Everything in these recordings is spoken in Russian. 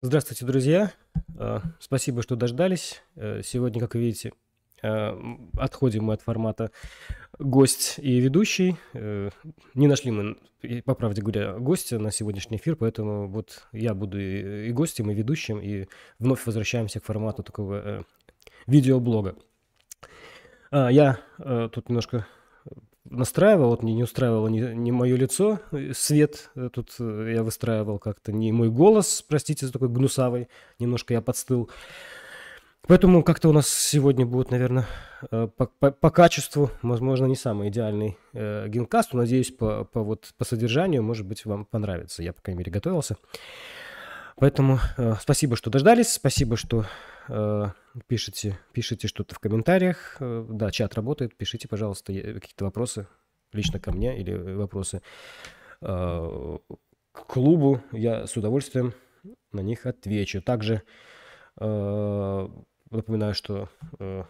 Здравствуйте, друзья. Э, Спасибо, что дождались. Э, Сегодня, как вы видите, э, отходим мы от формата гость и ведущий. Не нашли мы, по правде говоря, гостя на сегодняшний эфир, поэтому вот я буду и гостем, и ведущим, и вновь возвращаемся к формату такого видеоблога. Я тут немножко настраивал, вот мне не устраивало не, не мое лицо, э, свет э, тут э, я выстраивал как-то, не мой голос, простите за такой гнусавый, немножко я подстыл. Поэтому как-то у нас сегодня будет, наверное, по, по- по качеству, возможно, не самый идеальный э, генкаст, надеюсь, по, по, вот, по содержанию, может быть, вам понравится. Я, по крайней мере, готовился. Поэтому э, спасибо, что дождались, спасибо, что э, пишете, пишете что-то в комментариях. Э, да, чат работает, пишите, пожалуйста, какие-то вопросы лично ко мне или вопросы э, к клубу. Я с удовольствием на них отвечу. Также э, напоминаю, что э,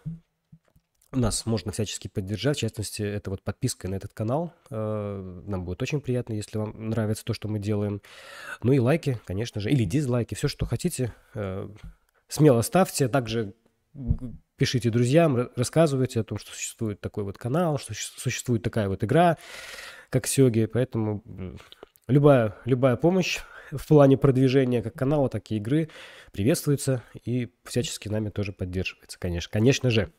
нас можно всячески поддержать, в частности, это вот подписка на этот канал. Э, Нам будет очень приятно, если вам нравится то, что мы делаем. Ну и лайки, конечно же, или дизлайки, все, что хотите. э, Смело ставьте. Также пишите друзьям, ра- рассказывайте о том, что существует такой вот канал, что существует такая вот игра, как Сёги. Поэтому любая, любая помощь в плане продвижения как канала, так и игры приветствуется и всячески нами тоже поддерживается, конечно, конечно же.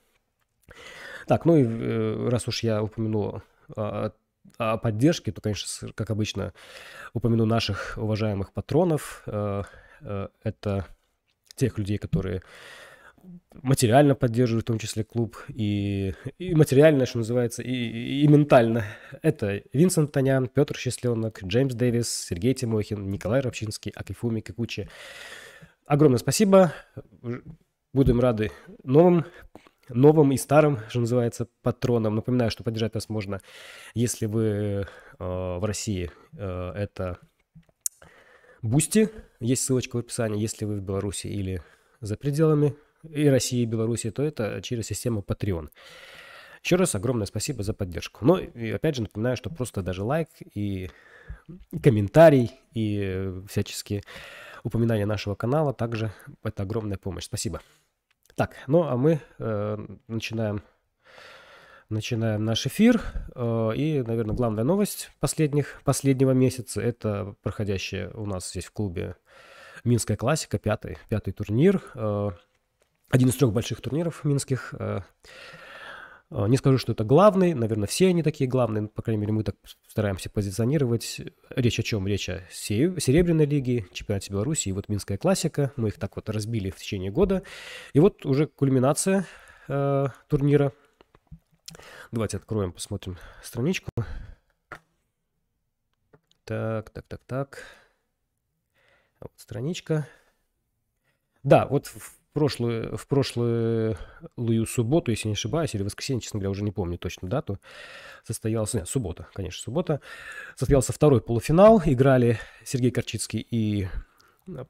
Так, ну и э, раз уж я упомянул о, о поддержке, то, конечно, как обычно, упомяну наших уважаемых патронов. Э, э, Это тех людей, которые материально поддерживают, в том числе клуб, и, и материально, что называется, и, и- и ментально. Это Винсент Танян, Петр Счастленок, Джеймс Дэвис, Сергей Тимохин, Николай Рабчинский, Акифуми Кикучи. Огромное спасибо. Будем рады новым новым и старым, что называется, патронам. Напоминаю, что поддержать нас можно, если вы э, в России, э, это Бусти, есть ссылочка в описании. Если вы в Беларуси или за пределами и России, и Беларуси, то это через систему Patreon. Еще раз огромное спасибо за поддержку. Ну и опять же напоминаю, что просто даже лайк и комментарий и всяческие упоминания нашего канала также это огромная помощь. Спасибо. Так, ну а мы э, начинаем, начинаем наш эфир. Э, и, наверное, главная новость последних, последнего месяца– это проходящая у нас здесь в клубе Минская классика, пятый, пятый турнир. Э, один из трех больших турниров минских. Э, Не скажу, что это главный, наверное, все они такие главные, по крайней мере, мы так стараемся позиционировать. Речь о чем? Речь о се- Серебряной лиге, чемпионате Беларуси и вот Минская классика. Мы их так вот разбили в течение года. И вот уже кульминация э, турнира. Давайте откроем, посмотрим страничку. Так, так, так, так. Вот страничка. Да, вот прошлую, в прошлую лую субботу, если не ошибаюсь, или воскресенье, честно говоря, уже не помню точно дату, состоялся, нет, суббота, конечно, суббота, состоялся второй полуфинал, играли Сергей Корчицкий и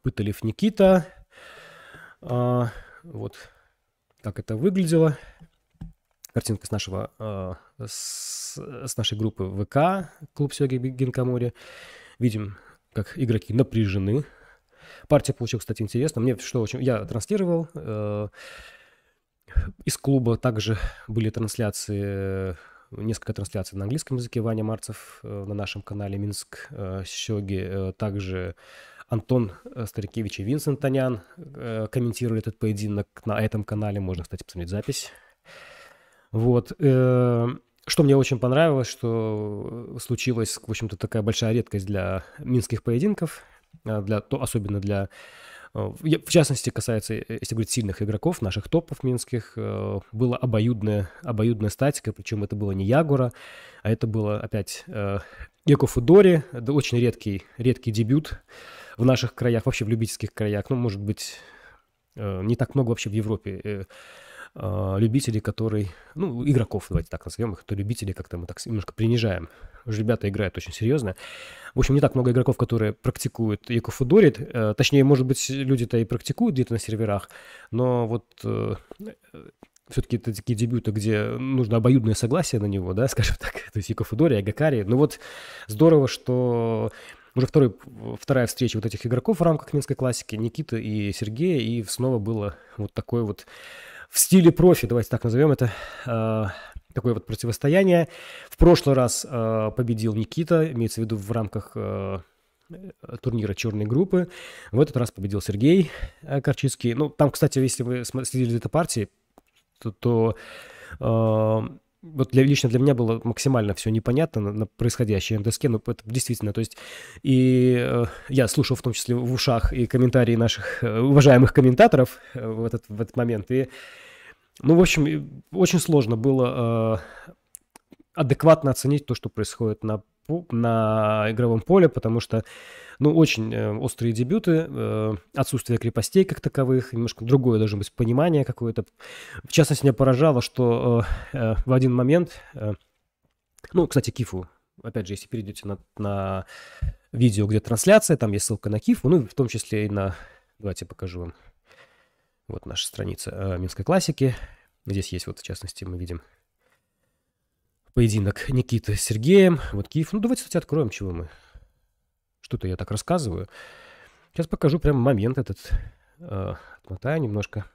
Пыталев Никита, А, вот как это выглядело. Картинка с нашего, а, с, с нашей группы ВК, клуб Сёги Гинкамори. Видим, как игроки напряжены, Партия получилась, кстати, интересно. Мне что очень... Я транслировал э, из клуба. Также были трансляции, несколько трансляций на английском языке. Ваня Марцев э, на нашем канале Минск э, Сёги. Э, также Антон э, Старикевич и Винсент Танян э, комментировали этот поединок на этом канале. Можно, кстати, посмотреть запись. Вот. э, Что мне очень понравилось, что случилась, в общем-то, такая большая редкость для минских поединков, для, то, особенно для, э, в частности, касается, э, если говорить сильных игроков, наших топов минских, э, была обоюдная, обоюдная статика, причем это было не Ягура, а это было опять э, Эко Фудори, это очень редкий, редкий дебют в наших краях, вообще в любительских краях, ну, может быть, э, не так много вообще в Европе э, любителей, которые, ну, игроков, давайте так назовем их, то любители как-то мы так немножко принижаем. Уже ребята играют очень серьезно. В общем, не так много игроков, которые практикуют Якофудорит. Э, Точнее, может быть, люди-то и практикуют где-то на серверах, но вот все-таки это такие дебюты, где нужно обоюдное согласие на него, да, скажем так, то есть Якофудори, Агакари. Ну вот здорово, что уже второй, вторая встреча вот этих игроков в рамках Минской классики, Никита и Сергея, и снова было вот такое вот в стиле профи, давайте так назовем это, э, такое вот противостояние. В прошлый раз э, победил Никита, имеется в виду в рамках э, турнира черной группы. В этот раз победил Сергей э, Корчицкий. Ну, там, кстати, если вы следили за этой партией, то, то э, вот для, лично для меня было максимально все непонятно на, на происходящее на доске, ну, это действительно, то есть, и э, я слушал в том числе в ушах и комментарии наших э, уважаемых комментаторов э, в, этот, в этот момент, и, ну, в общем, очень сложно было э, адекватно оценить то, что происходит на, на игровом поле, потому что ну, очень э, острые дебюты, э, отсутствие крепостей как таковых, немножко другое должно быть понимание какое-то. В частности, меня поражало, что э, в один момент, ну, кстати, Кифу, опять же, если перейдете на, на видео, где трансляция, там есть ссылка на Кифу, ну, в том числе и на... Давайте покажу вам. Вот наша страница э, Минской классики. Здесь есть вот, в частности, мы видим поединок Никиты с Сергеем. Вот Киев. Ну, давайте, кстати, откроем, чего мы что-то я так рассказываю. Сейчас покажу прям момент этот. Э, отмотаю немножко.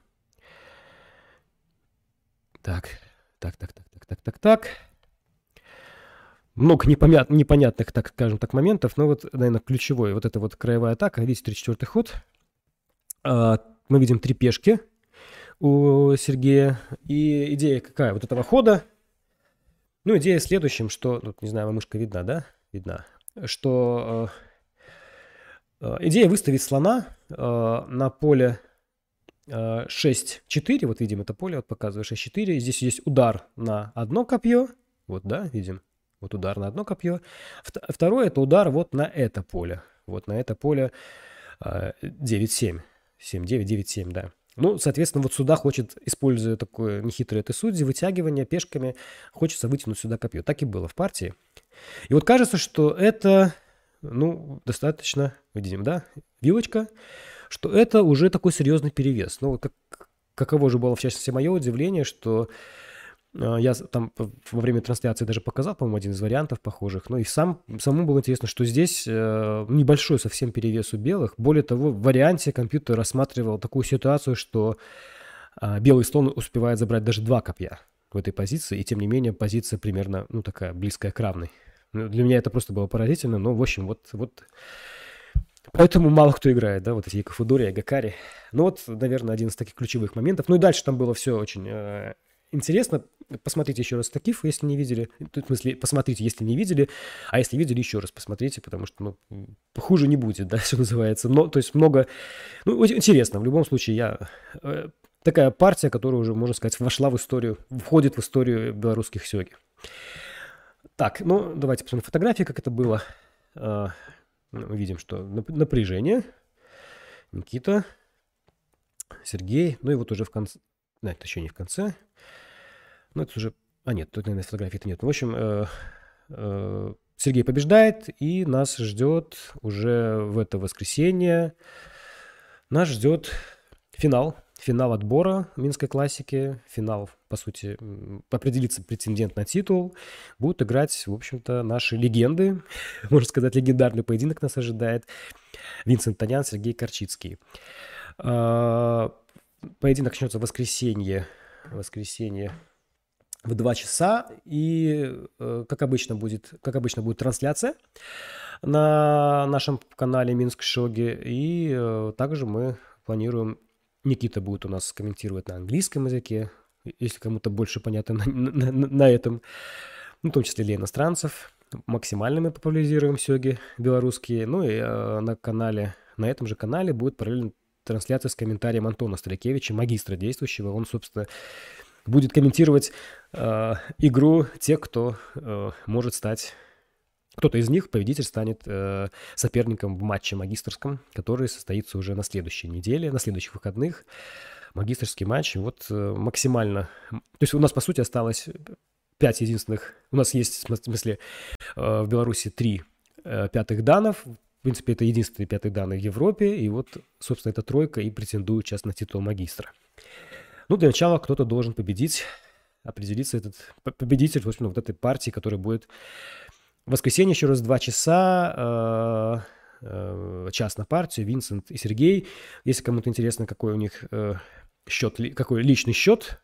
Так, так, так, так, так, так, так, так. Много непонят, непонятных, так скажем так, моментов, но вот, наверное, ключевой, вот эта вот краевая атака, видите, 34-й ход. А, мы видим три пешки у Сергея. И идея какая? Вот этого хода. Ну, идея в следующем, что, тут, не знаю, мышка видна, да? Видна. Что э, Э, идея выставить слона э, на поле 6-4, э, вот видим это поле, вот показываю 6-4, здесь есть удар на одно копье, вот, да, видим, вот удар на одно копье. Второе это удар вот на это поле, вот на это поле 9-7, 7-9, 9-7, да. Ну, соответственно, вот сюда хочет, используя такое нехитрое это судьи, вытягивание пешками, хочется вытянуть сюда копье. Так и было в партии. И вот кажется, что это ну, достаточно, видим, да, вилочка, что это уже такой серьезный перевес. Ну, как, каково же было, в частности, мое удивление, что я там во время трансляции даже показал, по-моему, один из вариантов похожих. Ну и сам, самому было интересно, что здесь э, небольшой совсем перевес у белых. Более того, в варианте компьютер рассматривал такую ситуацию, что э, белый слон успевает забрать даже два копья в этой позиции, и тем не менее позиция примерно, ну, такая близкая к равной. Ну, для меня это просто было поразительно, но, в общем, вот, вот Поэтому мало кто играет, да, вот эти Якофудори, Агакари. Ну вот, наверное, один из таких ключевых моментов. Ну и дальше там было все очень э, интересно. Посмотрите еще раз Такиф, если не видели. В смысле, посмотрите, если не видели. А если видели, еще раз посмотрите, потому что, ну, хуже не будет, да, что называется. Но, то есть много... Ну, интересно. В любом случае, я... Э, такая партия, которая уже, можно сказать, вошла в историю, входит в историю белорусских сёги. Так, ну, давайте посмотрим фотографии, как это было. Ну, мы видим, что напряжение. Никита, Сергей. Ну и вот уже в конце... Это еще не в конце. Ну, это уже... А, нет, тут, наверное, фотографии-то нет. Ну, в общем, э, э, Сергей побеждает, и нас ждет уже в это воскресенье. Нас ждет финал финал отбора Минской классики, финал, по сути, определится претендент на титул, будут играть, в общем-то, наши легенды, можно сказать, легендарный поединок нас ожидает, Винсент Танян, Сергей Корчицкий. А, поединок начнется в воскресенье, воскресенье в 2 часа, и, э, как обычно, будет, как обычно, будет трансляция на нашем канале Минск Шоги, и э, также мы планируем Никита будет у нас комментировать на английском языке, если кому-то больше понятно на, на, на этом. Ну, в том числе для иностранцев. Максимально мы популяризируем сёги белорусские. Ну и э, на канале, на этом же канале будет параллельно трансляция с комментарием Антона Старикевича, магистра действующего. Он, собственно, будет комментировать э, игру тех, кто э, может стать кто-то из них, победитель, станет э, соперником в матче магистрском, который состоится уже на следующей неделе, на следующих выходных. Магистрский матч. Вот э, максимально... То есть у нас, по сути, осталось пять единственных... У нас есть, в смысле, э, в Беларуси три э, пятых данов. В принципе, это единственные пятые данные в Европе. И вот, собственно, эта тройка и претендует сейчас на титул магистра. Ну, для начала кто-то должен победить, определиться этот победитель, собственно, вот этой партии, которая будет в воскресенье еще раз два часа. час на партию, Винсент и Сергей. Если кому-то интересно, какой у них счет, какой личный счет,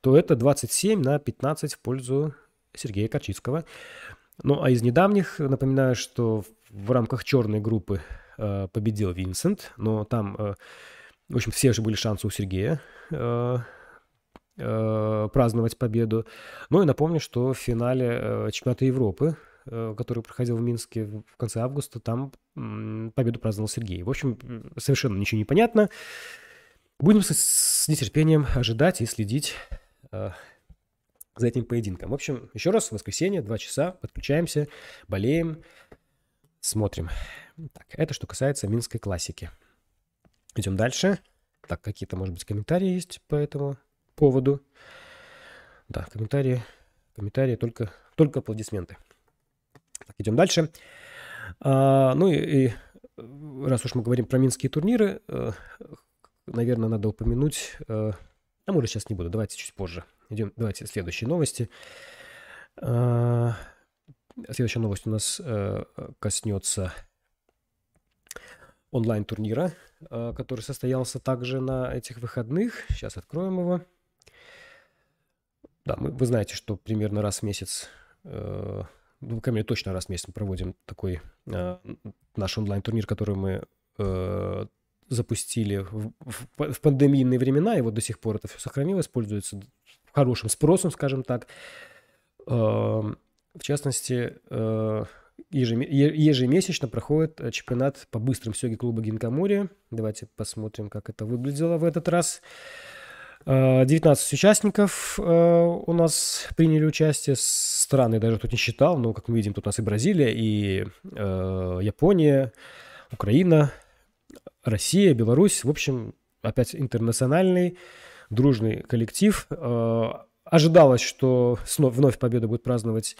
то это 27 на 15 в пользу Сергея Корчицкого. Ну, а из недавних, напоминаю, что в рамках черной группы э, победил Винсент, но там, э, в общем, все же были шансы у Сергея э, э, праздновать победу. Ну и напомню, что в финале э, чемпионата Европы, который проходил в Минске в конце августа, там победу праздновал Сергей. В общем, совершенно ничего не понятно. Будем с, нетерпением ожидать и следить за этим поединком. В общем, еще раз, воскресенье, два часа, подключаемся, болеем, смотрим. Так, это что касается Минской классики. Идем дальше. Так, какие-то, может быть, комментарии есть по этому поводу. Да, комментарии, комментарии, только, только аплодисменты. Так, идем дальше. А, ну и, и раз уж мы говорим про минские турниры, э, наверное, надо упомянуть, э, а может сейчас не буду, давайте чуть позже. Идем, давайте следующие новости. А, следующая новость у нас э, коснется онлайн-турнира, э, который состоялся также на этих выходных. Сейчас откроем его. Да, мы, вы знаете, что примерно раз в месяц, э, ну, по мере, точно раз в месяц мы проводим такой э, наш онлайн-турнир, который мы запустили в, в, в пандемийные времена, и вот до сих пор это все сохранилось, пользуется хорошим спросом, скажем так. Э, в частности, ежемесячно проходит э, чемпионат по быстрым сёге клуба Гинкамори. Давайте посмотрим, как это выглядело в этот раз. 19 э, участников э, у нас приняли участие. Страны даже тут не считал, но, как мы видим, тут у нас и Бразилия, и Япония, Украина, Россия, Беларусь. В общем, опять интернациональный, дружный коллектив. Ожидалось, что вновь победу будет праздновать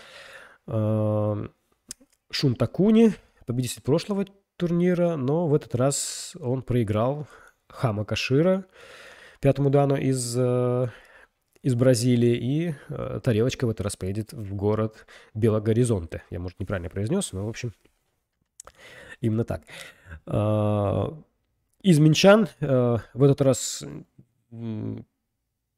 Шун Такуни, победитель прошлого турнира, но в этот раз он проиграл Хама Кашира, пятому дану из, э, из Бразилии, и э, тарелочка в этот раз поедет в город Белогоризонте. Я, может, неправильно произнес, но, в общем, именно так. А, из Минчан э, в этот раз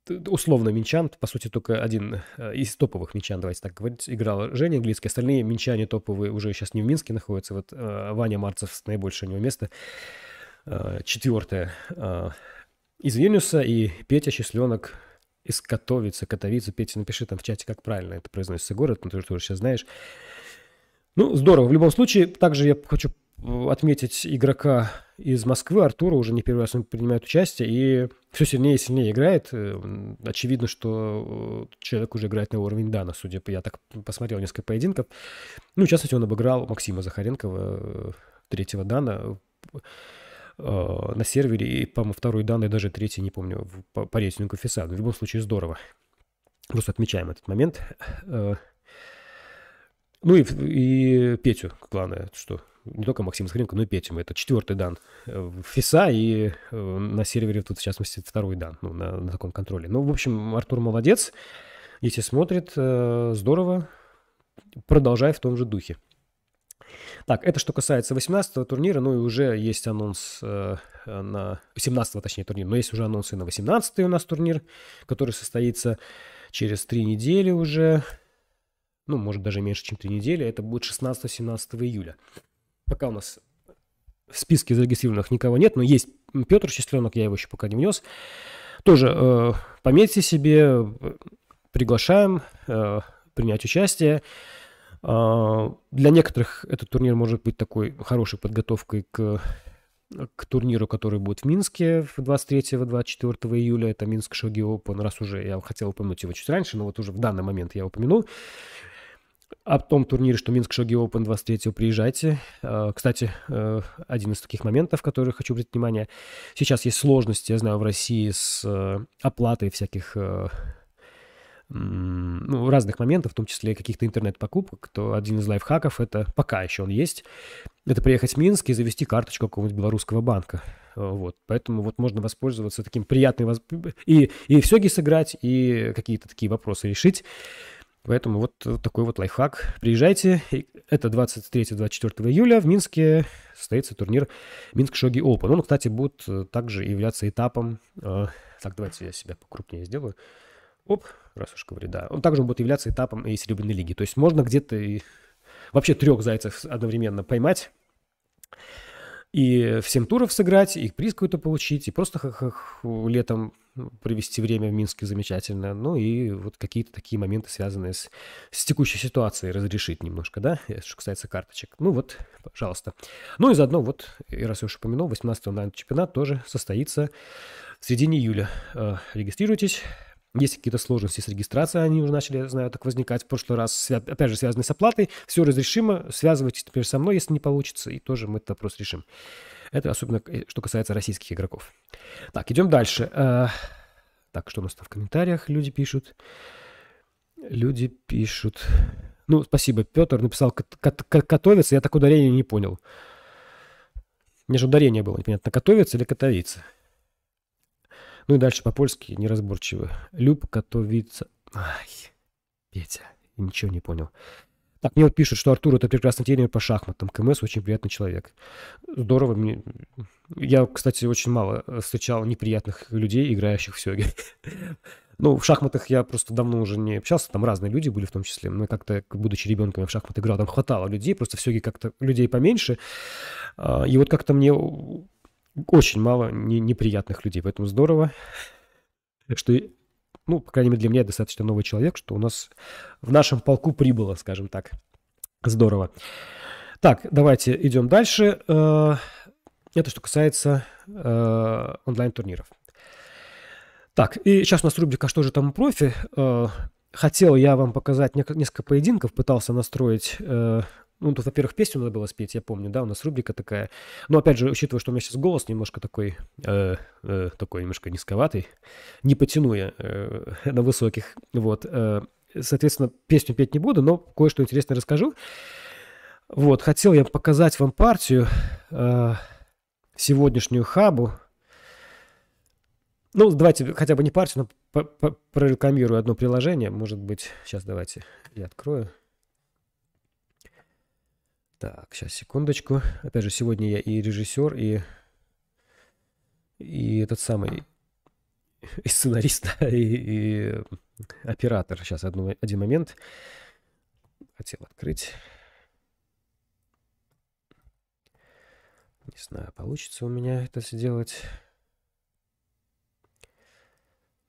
условно минчан, по сути, только один э, из топовых минчан, давайте так говорить, играл Женя английский. Остальные минчане топовые уже сейчас не в Минске находятся. Вот э, Ваня Марцев, наибольшее у него место. Э, четвертое из Вильнюса и Петя Счастленок из Котовицы, Котовицы. Петя, напиши там в чате, как правильно это произносится город, ну, ты тоже сейчас знаешь. Ну, здорово. В любом случае, также я хочу отметить игрока из Москвы, Артура, уже не первый раз он принимает участие, и все сильнее и сильнее играет. Э, очевидно, что э, человек уже играет на уровень Дана, судя по... Я так посмотрел несколько поединков. Ну, в частности, он обыграл Максима Захаренкова, э, третьего Дана, на сервере, и, по-моему, второй Дан, и даже третий, не помню, по, по рейтингу ФИСА. В любом случае, здорово. Просто отмечаем этот момент. Ну и, и Петю, главное, что не только Максим Захаренко, но и Петю. Это четвертый дан в ФИСа и э, на сервере тут, в частности, второй дан ну, на, на таком контроле. Ну, в общем, Артур молодец. Если смотрит, э, здорово. Продолжай в том же духе. Так, это что касается 18-го турнира, ну и уже есть анонс э, на 17-го, точнее, турнир, но есть уже анонсы на 18-й у нас турнир, который состоится через три недели уже, ну, может, даже меньше, чем три недели, это будет 16-17 июля. Пока у нас в списке зарегистрированных никого нет, но есть Петр Счастленок, я его еще пока не внес. Тоже э, пометьте себе, приглашаем э, принять участие. Э, для некоторых этот турнир может быть такой хорошей подготовкой к, к турниру, который будет в Минске 23-24 июля. Это Минск Шоги Open. Раз уже я хотел упомянуть его чуть раньше, но вот уже в данный момент я упомянул о том турнире, что Минск Шоги Open 23 приезжайте. А, кстати, э, один из таких моментов, который хочу обратить внимание. Сейчас есть сложности, я знаю, в России с э, оплатой всяких э, ну, разных моментов, в том числе каких-то интернет-покупок, то один из лайфхаков, это пока еще он есть, это приехать в Минск и завести карточку какого-нибудь белорусского банка. Вот. Поэтому вот можно воспользоваться таким приятным... И, и в сёги сыграть, и какие-то такие вопросы решить. Поэтому вот такой вот лайфхак. Приезжайте. Это 23-24 июля в Минске состоится турнир Минск Шоги Open. Он, кстати, будет э, также являться этапом... Э, так, давайте я себя покрупнее сделаю. Оп, раз уж говорю, да. Он также будет являться этапом и Серебряной лиги. То есть можно где-то и вообще трех зайцев одновременно поймать и всем туров сыграть, и приз какой-то получить, и просто летом провести время в Минске замечательно. Ну и вот какие-то такие моменты, связанные с, с текущей ситуацией, разрешить немножко, да, что касается карточек. Ну вот, пожалуйста. Ну и заодно вот, и раз я уже упомянул, 18-го, наверное, чемпионат тоже состоится в середине июля. Э, регистрируйтесь, есть какие-то сложности с регистрацией, они уже начали, знаю, так возникать в прошлый раз, опять же, связанные с оплатой. Все разрешимо, связывайтесь теперь со мной, если не получится, и тоже мы этот вопрос решим. Это особенно, э, что касается российских игроков. Так, идем дальше. Э, так, что у нас там в комментариях люди пишут? Люди пишут... Ну, спасибо, Петр написал «катовиться», я так ударение не понял. Мне же ударение было непонятно, «катовиться» или «катовиться». Ну и дальше по-польски неразборчиво. Люб Катовица. Ай, Петя, ничего не понял. Так, мне вот пишут, что Артур это прекрасный тренер по шахматам. КМС очень приятный человек. Здорово. Мне... Я, кстати, очень мало встречал неприятных людей, играющих в сёге. Ну, в шахматах я просто давно уже не общался, там разные люди были в том числе. Но как-то, будучи ребенком, я в шахматы играл, там хватало людей, просто в сёге как-то людей поменьше. А, и вот как-то мне очень мало не, неприятных людей. Поэтому здорово, что, ну, по крайней мере, для меня достаточно новый человек, что у нас в нашем полку прибыло, скажем так. Здорово. Так, давайте идем дальше. Э, это что касается э, онлайн-турниров. Так, и сейчас у нас рубрика «Что же там профи?». Э, хотел я вам показать несколько поединков, пытался настроить ну, тут, во-первых, песню надо было спеть, я помню, да, у нас рубрика такая. Но, опять же, учитывая, что у меня сейчас голос немножко такой, э, э, такой немножко низковатый, не потяну я э, на высоких, вот. Э, соответственно, песню петь не буду, но кое-что интересное расскажу. Вот, хотел я показать вам партию, э, сегодняшнюю хабу. Ну, давайте хотя бы не партию, но прорекламирую одно приложение, может быть. Сейчас давайте я открою. Так, сейчас, секундочку. Опять же, сегодня я и режиссер, и, и этот самый и сценарист, и, и оператор. Сейчас одну, один момент. Хотел открыть. Не знаю, получится у меня это сделать.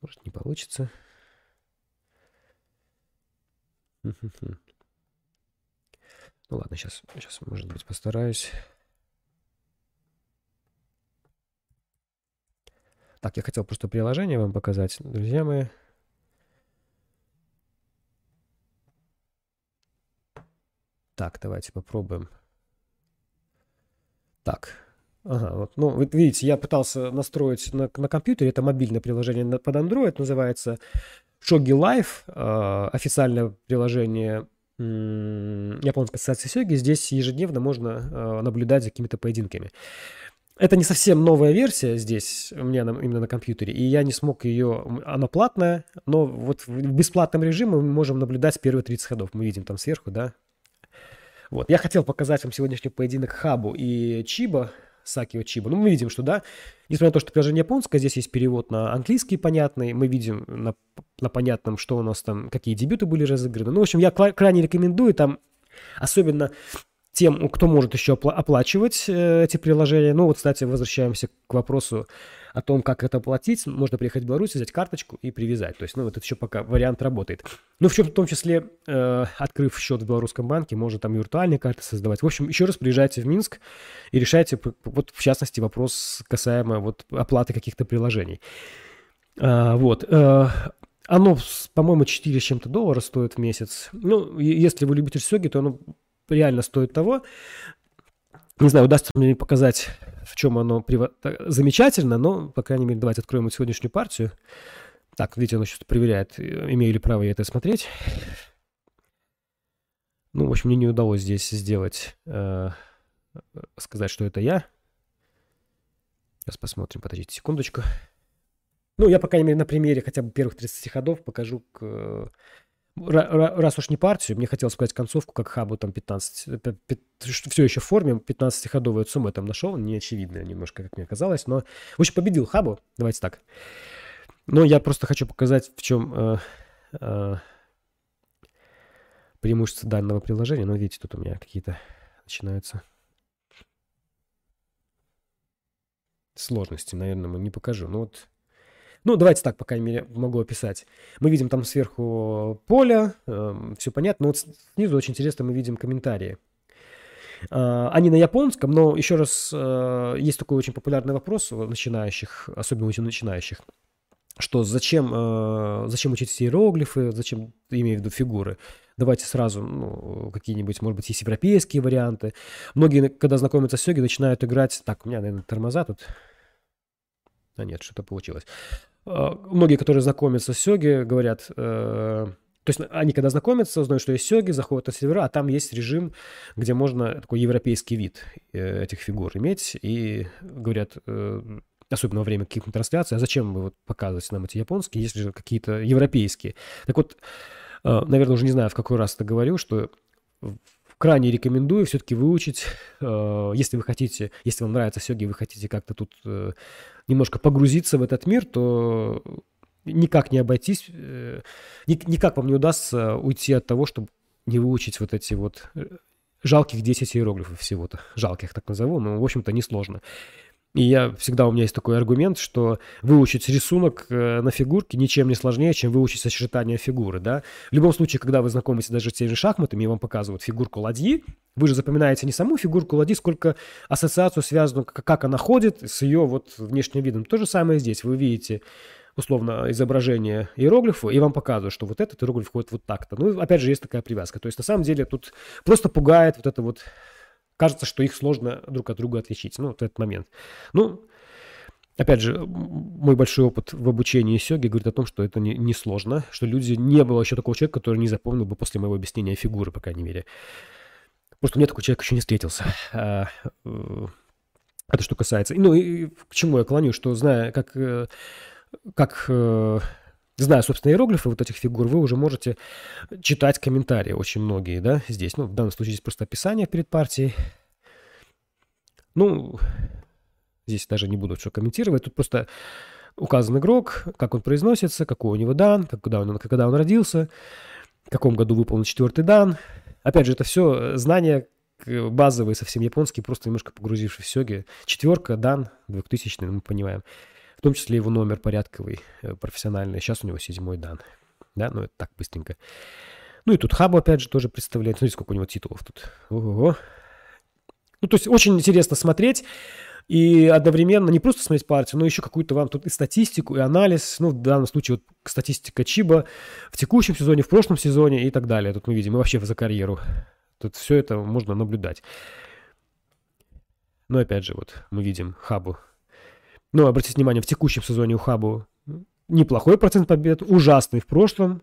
Может, не получится. Ну ладно, сейчас, сейчас, может быть, постараюсь. Так, я хотел просто приложение вам показать, друзья мои. Так, давайте попробуем. Так, ага, вот, ну, вы видите, я пытался настроить на, на компьютере, это мобильное приложение под Android, называется Shogi Life, э, официальное приложение японской ассоциации сёги, здесь ежедневно можно э, наблюдать за какими-то поединками. Это не совсем новая версия здесь у меня на, именно на компьютере, и я не смог ее... Она платная, но вот в бесплатном режиме мы можем наблюдать первые 30 ходов. Мы видим там сверху, да. Вот. Я хотел показать вам сегодняшний поединок Хабу и Чиба, Сакио Чиба. Ну, мы видим, что да, несмотря на то, что приложение японское, здесь есть перевод на английский понятный, мы видим на, на понятном, что у нас там, какие дебюты были разыграны. Ну, в общем, я крайне рекомендую, там особенно тем, кто может еще оплачивать э, эти приложения. Ну, вот, кстати, возвращаемся к вопросу о том, как это оплатить, можно приехать в Беларусь, взять карточку и привязать. То есть, ну, вот это еще пока вариант работает. Ну, в, чем, в том числе, э, открыв счет в белорусском банке, можно там виртуальные карты создавать. В общем, еще раз приезжайте в Минск и решайте, вот, в частности, вопрос касаемо вот оплаты каких-то приложений. А, вот. Э, оно, по-моему, 4 с чем-то доллара стоит в месяц. Ну, если вы любите сёги, то оно реально стоит того. Не знаю, удастся мне показать в чем оно прив... замечательно, но, по крайней мере, давайте откроем сегодняшнюю партию. Так, видите, оно сейчас проверяет, имею ли право я это смотреть. Ну, в общем, мне не удалось здесь сделать, э, сказать, что это я. Сейчас посмотрим, подождите секундочку. Ну, я, по крайней мере, на примере хотя бы первых 30 ходов покажу к, раз уж не партию, мне хотелось сказать концовку, как хабу там 15, все еще в форме, 15-ходовую сумму там нашел, не очевидно немножко, как мне казалось, но, в общем, победил хабу, давайте так. Но я просто хочу показать, в чем э, э, преимущество данного приложения. Но видите, тут у меня какие-то начинаются сложности, наверное, не покажу. Ну вот ну, давайте так, по крайней мере, могу описать. Мы видим там сверху поле, э, эм, все понятно. Но вот снизу очень интересно мы видим комментарии. Э, они на японском, но еще раз, э, есть такой очень популярный вопрос у начинающих, особенно у начинающих, что зачем, э, зачем учить все иероглифы, зачем, имею в виду фигуры. Давайте сразу ну, какие-нибудь, может быть, есть европейские варианты. Многие, когда знакомятся с йогой, начинают играть... Так, у меня, наверное, тормоза тут. А нет, что-то получилось. А, многие, которые знакомятся с сёги, говорят, э, то есть они когда знакомятся, узнают, что есть сёги, заходят на сервера, а там есть режим, где можно такой европейский вид э, этих фигур иметь, и говорят, э, особенно во время каких-то трансляций, а зачем вы вот показываете нам эти японские, есть же какие-то европейские. Так вот, наверное, уже не знаю, в какой раз это говорю, что крайне рекомендую все-таки выучить, если вы хотите, если вам нравится сёги, вы хотите как-то тут немножко погрузиться в этот мир, то никак не обойтись, э, никак вам не удастся уйти от того, чтобы не выучить вот эти вот э, жалких 10 иероглифов всего-то. Жалких так назову, но, в общем-то, несложно. И я всегда у меня есть такой аргумент, что выучить рисунок э, на фигурке ничем не сложнее, чем выучить сочетание фигуры, да. В любом случае, когда вы знакомитесь даже с теми же шахматами, и вам показывают фигурку ладьи, вы же запоминаете не саму фигурку ладьи, сколько ассоциацию связанную, как она ходит с ее вот внешним видом. То же самое здесь. Вы видите условно изображение иероглифа, и вам показывают, что вот этот иероглиф ходит вот так-то. Ну, опять же, есть такая привязка. То есть, на самом деле, тут просто пугает вот это вот кажется, что их сложно друг от друга отличить. Ну, вот этот момент. Ну, опять же, мой большой опыт в обучении сёги говорит о том, что это не, не сложно, что люди, не было еще такого человека, который не запомнил бы после моего объяснения фигуры, по крайней мере. Просто мне такой человек еще не встретился. А, э, это что касается. Ну, и к чему я клоню, что зная, как, э, как э, Зная, собственно, иероглифы вот этих фигур, вы уже можете читать комментарии, очень многие, да, здесь. Ну, в данном случае здесь просто описание перед партией. Ну, здесь даже не буду что комментировать, тут просто указан игрок, как он произносится, какой у него дан, когда он, когда он родился, в каком году выполнен четвертый дан. Опять же, это все знания базовые, совсем японские, просто немножко погрузившись в сёги. Четверка, дан, 2000 мы понимаем том числе его номер порядковый, э, профессиональный. Сейчас у него седьмой дан. Да, ну это так быстренько. Ну и тут Хабу, опять же, тоже представляет. Смотрите, сколько у него титулов тут. Ого. Ну, то есть очень интересно смотреть и одновременно не просто смотреть партию, но еще какую-то вам тут и статистику, и анализ. Ну, в данном случае вот статистика Чиба в текущем сезоне, в прошлом сезоне и так далее. Тут мы видим, и вообще за карьеру. Тут все это можно наблюдать. Но опять же, вот мы видим Хабу но обратите внимание, в текущем сезоне у Хабу неплохой процент побед, ужасный в прошлом.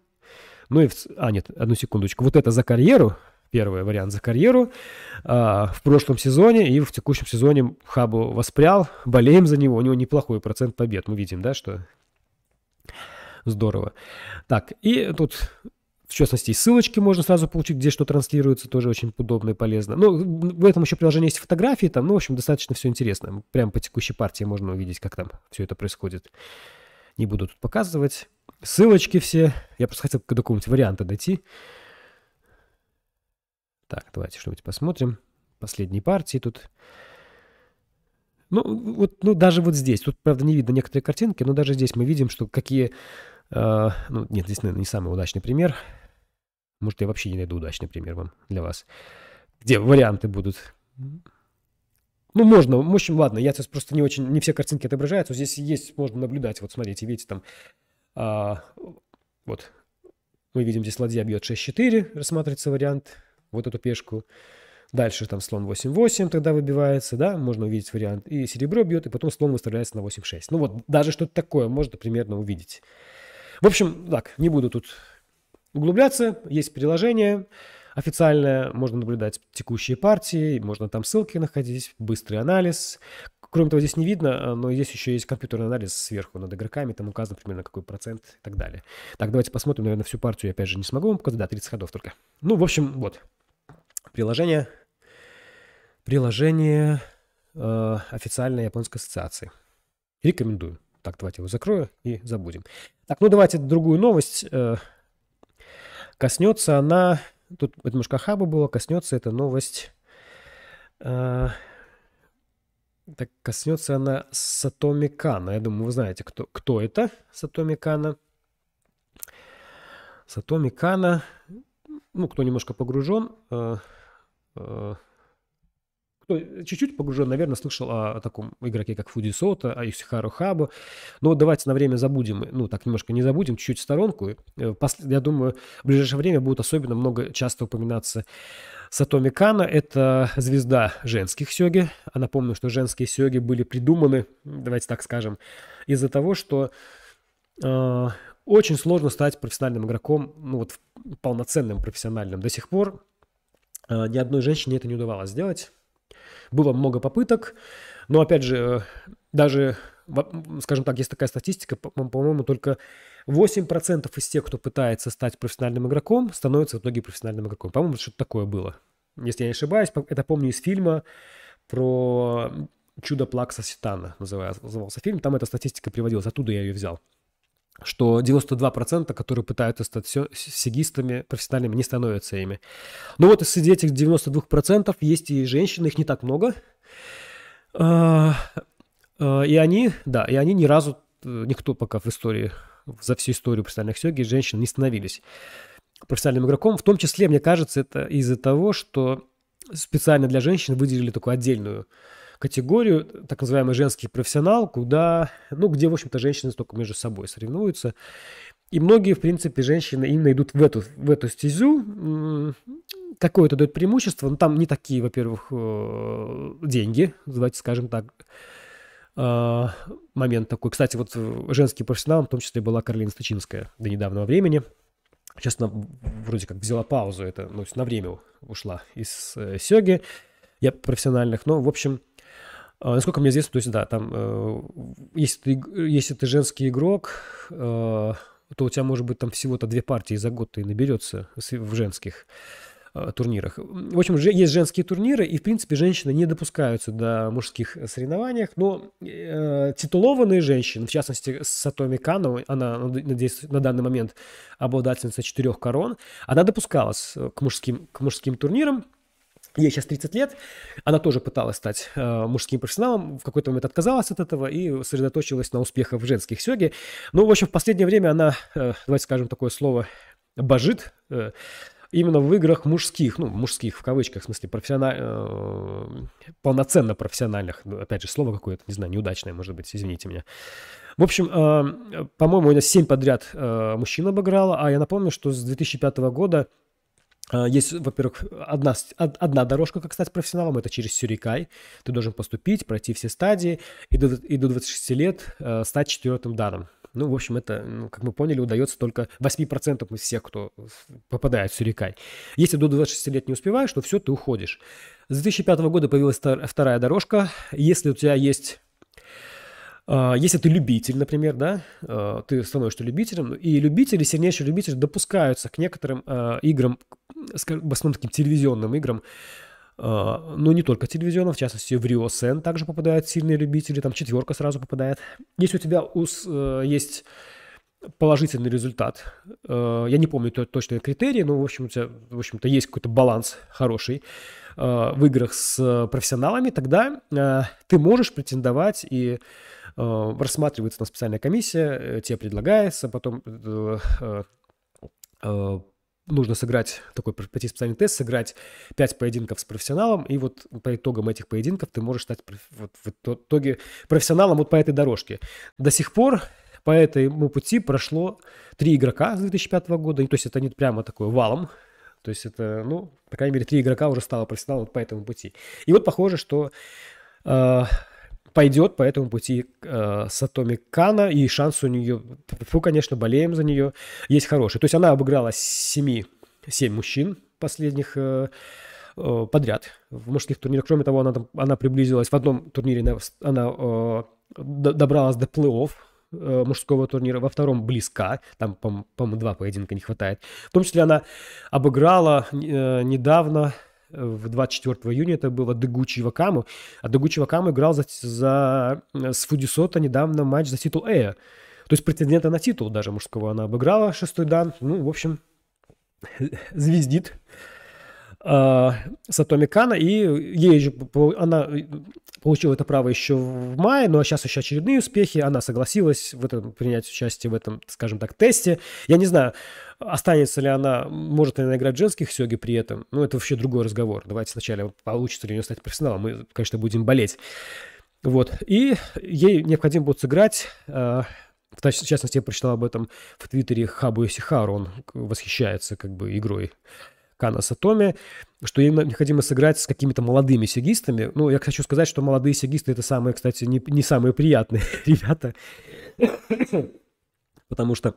Ну и в... А, нет, одну секундочку. Вот это за карьеру, первый вариант за карьеру. А, в прошлом сезоне и в текущем сезоне Хабу воспрял, болеем за него, у него неплохой процент побед. Мы видим, да, что здорово. Так, и тут в частности, ссылочки можно сразу получить, где что транслируется, тоже очень удобно и полезно. Ну, в этом еще приложении есть фотографии, там, ну, в общем, достаточно все интересно. Прямо по текущей партии можно увидеть, как там все это происходит. Не буду тут показывать. Ссылочки все. Я просто хотел к какому-нибудь варианту дойти. Так, давайте что-нибудь посмотрим. Последние партии тут. Ну, вот, ну, даже вот здесь. Тут, правда, не видно некоторые картинки, но даже здесь мы видим, что какие... Э, ну, нет, здесь, наверное, не самый удачный пример. Может, я вообще не найду удачный пример вам для вас. Где варианты будут. Ну, можно, в общем, ладно, я сейчас просто не очень, не все картинки отображаются. Здесь есть, можно наблюдать. Вот смотрите, видите, там, а, вот, мы видим, здесь ладья бьет 6-4, рассматривается вариант, вот эту пешку. Дальше там слон 8-8 тогда выбивается, да, можно увидеть вариант. И серебро бьет, и потом слон выставляется на 8-6. Ну вот, даже что-то такое можно примерно увидеть. В общем, так, не буду тут углубляться. Есть приложение официальное, можно наблюдать текущие партии, можно там ссылки находить, быстрый анализ. кроме того, здесь не видно, но здесь еще есть компьютерный анализ сверху над игроками, там указано примерно какой процент и так далее. Так, давайте посмотрим, наверное, всю партию я опять же не смогу вам показать, да, 30 ходов только. Ну, в общем, вот, приложение, приложение э, официальной японской ассоциации. Рекомендую. Так, давайте его закрою и забудем. Так, ну давайте другую новость. Э, коснется она, тут это немножко хаба было, коснется эта новость, э, так, коснется она Сатоми Кана. Я думаю, вы знаете, кто, кто это Сатоми Кана. Сатоми Кана, ну, кто немножко погружен, э, э, кто чуть-чуть погружен, наверное, слышал о, о таком игроке, как Фуди Сота, о Юсихару Хабу. Но давайте на время забудем, ну, так немножко не забудем, чуть-чуть в сторонку. Э, я думаю, в ближайшее время будет особенно много часто упоминаться Сатоми Кана. Это звезда женских сёги. А напомню, что женские сёги были придуманы, давайте так скажем, из-за того, что э, очень сложно стать профессиональным игроком, ну вот полноценным профессиональным. До сих пор э, ни одной женщине это не удавалось сделать. Было много попыток, но, опять же, э, даже, скажем так, есть такая статистика, по-моему, только 8% из тех, кто пытается стать профессиональным игроком, становятся в итоге профессиональным игроком. По-моему, что-то такое было. Если я не ошибаюсь, это помню из фильма про «Чудо Плакса Ситана» назывался фильм. Там эта статистика приводилась, оттуда я ее взял что 92%, которые пытаются стать сигистами профессиональными, не становятся ими. Но вот среди этих 92% есть и женщины, их не так много. А, а, и они, да, и они ни разу, э, никто пока в истории, за всю историю профессиональных сёги женщин не становились профессиональным игроком. В том числе, мне кажется, это из-за того, что специально для женщин выделили такую отдельную категорию, так называемый женский профессионал, куда, ну, где, в общем-то, женщины только между собой соревнуются. И многие, в принципе, женщины именно идут в эту, в эту стезю. Какое-то дает преимущество. Но там не такие, во-первых, э, деньги, давайте скажем так. А, момент такой. Кстати, вот женский профессионал, в том числе была Каролина Стачинская до недавнего времени. Сейчас она вроде как взяла паузу, это ну, на время ушла из э, Сёги я профессиональных. Но, в общем, насколько мне известно, то есть, да, там, э, если ты, если ты женский игрок, э, то у тебя, может быть, там всего-то две партии за год и наберется в женских э, турнирах. В общем, есть женские турниры, и, в принципе, женщины не допускаются до мужских соревнованиях, но э, титулованные женщины, в частности, Сатоми Кано, она, надеюсь, на данный момент обладательница четырех корон, она допускалась к мужским, к мужским турнирам, Ей сейчас 30 лет, она тоже пыталась стать э, мужским профессионалом, в какой-то момент отказалась от этого и сосредоточилась на успехах в женских сёге. Ну, в общем, в последнее время она, э, давайте скажем такое слово, божит э, именно в играх мужских, ну, мужских в кавычках, в смысле, профессиональ... э, полноценно профессиональных, ну, опять же, слово какое-то, не знаю, неудачное, может быть, извините меня. В общем, э, по-моему, у нас 7 подряд э, мужчин обыграла, а я напомню, что с 2005 года есть, во-первых, одна, одна дорожка, как стать профессионалом, это через Сюрикай. Ты должен поступить, пройти все стадии и до, и до 26 лет э, стать четвертым данным. Ну, в общем, это, ну, как мы поняли, удается только 8% из всех, кто попадает в Сюрикай. Если до 26 лет не успеваешь, то все, ты уходишь. С 2005 года появилась вторая дорожка. Если у тебя есть а, если ты любитель, например, да, а, ты становишься любителем, и любители, сильнейшие любители допускаются к некоторым а, играм, в основном таким телевизионным играм, но не только телевизионным, в частности, в Rio Sen также попадают сильные любители, там четверка сразу попадает. Если у тебя есть положительный результат. Я не помню точные критерии, но, в общем, у тебя, в общем-то, есть какой-то баланс хороший в играх с профессионалами, тогда ты можешь претендовать и Э, рассматривается на специальная комиссия, э, тебе предлагается, потом э, нужно сыграть такой пройти специальный тест, сыграть 5 поединков с профессионалом, и вот по итогам этих поединков ты можешь стать вот, в итоге профессионалом вот по этой дорожке. До сих пор по этому пути прошло три игрока с 2005 года, то есть это не прямо такой валом, то есть это, ну, по крайней мере, три игрока уже стало профессионалом вот по этому пути. И вот похоже, что э, пойдет по этому пути э, Сатоми Кана, и шанс у нее, фу, конечно, болеем за нее, есть хороший. То есть она обыграла 7, 7 мужчин последних э, э, подряд в мужских турнирах. Кроме того, она, там, она приблизилась в одном турнире, она э, добралась до плей-офф э, мужского турнира, во втором близка, там, по-моему, два поединка не хватает. В том числе она обыграла э, недавно, в 24 июня это было Дегучи Вакаму, а Дегучи Вакаму играл за, за, с Фудисота недавно матч за титул Эя. То есть претендента на титул даже мужского она обыграла, шестой дан. Ну, в общем, звездит э, Сатоми Кана, и ей же, она получила это право еще в мае, ну а сейчас еще очередные успехи, она согласилась в этом, принять участие в этом, скажем так, тесте. Я не знаю, останется ли она, может ли она играть в женских сёги при этом, ну это вообще другой разговор. Давайте сначала получится ли у нее стать профессионалом, мы, конечно, будем болеть. Вот, и ей необходимо будет сыграть э, в частности, я прочитал об этом в Твиттере Хабу Исихару, он восхищается как бы игрой Кана Сатоми, что им необходимо сыграть с какими-то молодыми сегистами. Ну, я хочу сказать, что молодые сегисты это самые, кстати, не, не самые приятные ребята. Потому что,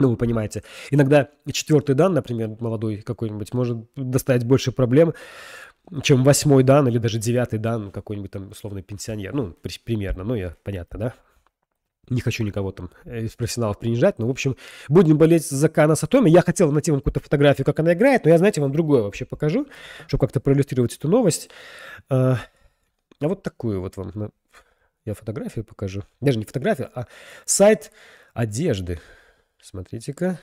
ну, вы понимаете, иногда четвертый дан, например, молодой какой-нибудь, может доставить больше проблем, чем восьмой дан или даже девятый дан какой-нибудь там условный пенсионер. Ну, примерно, ну, я, понятно, да? Не хочу никого там э, из профессионалов принижать, но, в общем, будем болеть за Кана Сатоми. Я хотел найти вам какую-то фотографию, как она играет, но я, знаете, вам другое вообще покажу, чтобы как-то проиллюстрировать эту новость. А, а вот такую вот вам я фотографию покажу. Даже не фотографию, а сайт одежды. Смотрите-ка.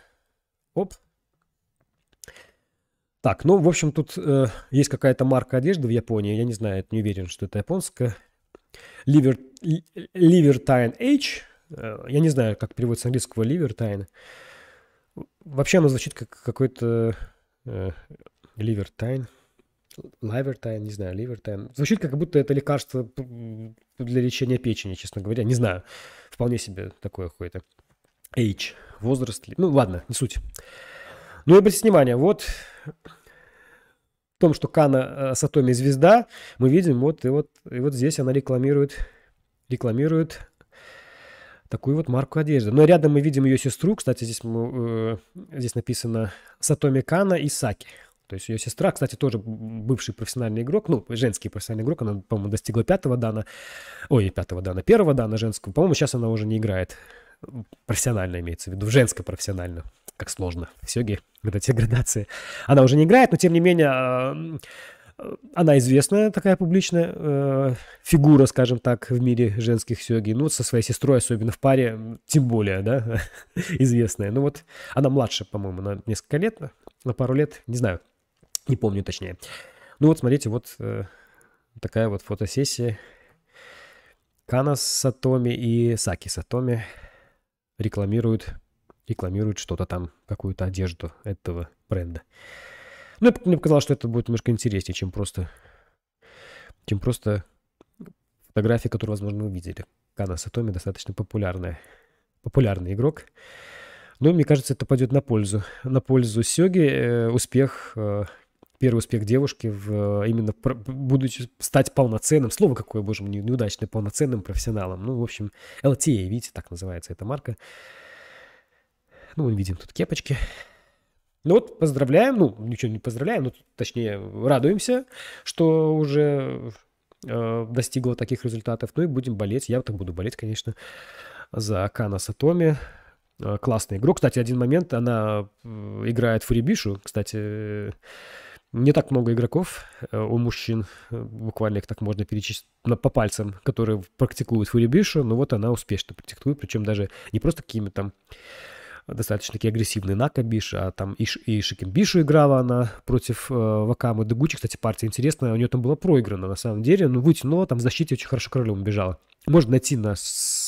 Оп. Так, ну, в общем, тут э, есть какая-то марка одежды в Японии. Я не знаю, не уверен, что это японская. Liver, Livertine H. Э, я не знаю, как переводится с английского Ливертайн. Вообще оно звучит как какой-то Ливертайн. Ливертайн, не знаю, Ливертайн. Звучит как будто это лекарство для лечения печени, честно говоря. Не знаю. Вполне себе такое какое-то. H. Возраст. Ну, ладно, не суть. Ну и обратите внимание, вот в том, что Кана э, Сатоми звезда, мы видим вот и вот, и вот здесь она рекламирует, рекламирует такую вот марку одежды. Но рядом мы видим ее сестру. Кстати, здесь, мы, э, здесь написано Сатоми Кана и Саки. То есть ее сестра, кстати, тоже бывший профессиональный игрок, ну, женский профессиональный игрок, она, по-моему, достигла пятого дана, ой, пятого дана, первого дана женского, по-моему, сейчас она уже не играет, профессионально имеется в виду, женско профессионально, как сложно, в сёге, вот эти градации. Она уже не играет, но, тем не менее, а, она известная такая публичная э, фигура, скажем так, в мире женских сёги. Ну, со своей сестрой, особенно в паре, тем более, да, известная. Ну, вот она младше, по-моему, на несколько лет, на пару лет, не знаю, не помню точнее. Ну, вот смотрите, вот э, такая вот фотосессия. Кана Сатоми и Саки Сатоми рекламируют, рекламируют что-то там, какую-то одежду этого бренда. Ну, мне показалось, что это будет немножко интереснее, чем просто, чем просто фотографии, которые, возможно, вы видели. Кана Сатоми достаточно популярная, популярный игрок. Но мне кажется, это пойдет на пользу. На пользу Сёги э, успех, э, первый успех девушки в именно будучи стать полноценным, слово какое, боже мой, неудачное, полноценным профессионалом. Ну, в общем, LTA, видите, так называется эта марка. Ну, мы видим тут кепочки. Ну вот поздравляем, ну ничего не поздравляем, ну точнее радуемся, что уже э, достигла таких результатов. Ну и будем болеть, я так буду болеть, конечно, за Кана Сатоми. Э, классный игрок. Кстати, один момент, она э, играет Фурибишу. Кстати, не так много игроков э, у мужчин, буквально их так можно перечислить по пальцам, которые практикуют Фурибишу, но вот она успешно практикует, причем даже не просто какими-то там достаточно таки агрессивный Накабиш, а там и, и Шикимбишу играла она против э, Вакамы Дегучи. Кстати, партия интересная, у нее там было проиграно на самом деле, но вытянула, там в защите очень хорошо королем бежала. Можно найти на,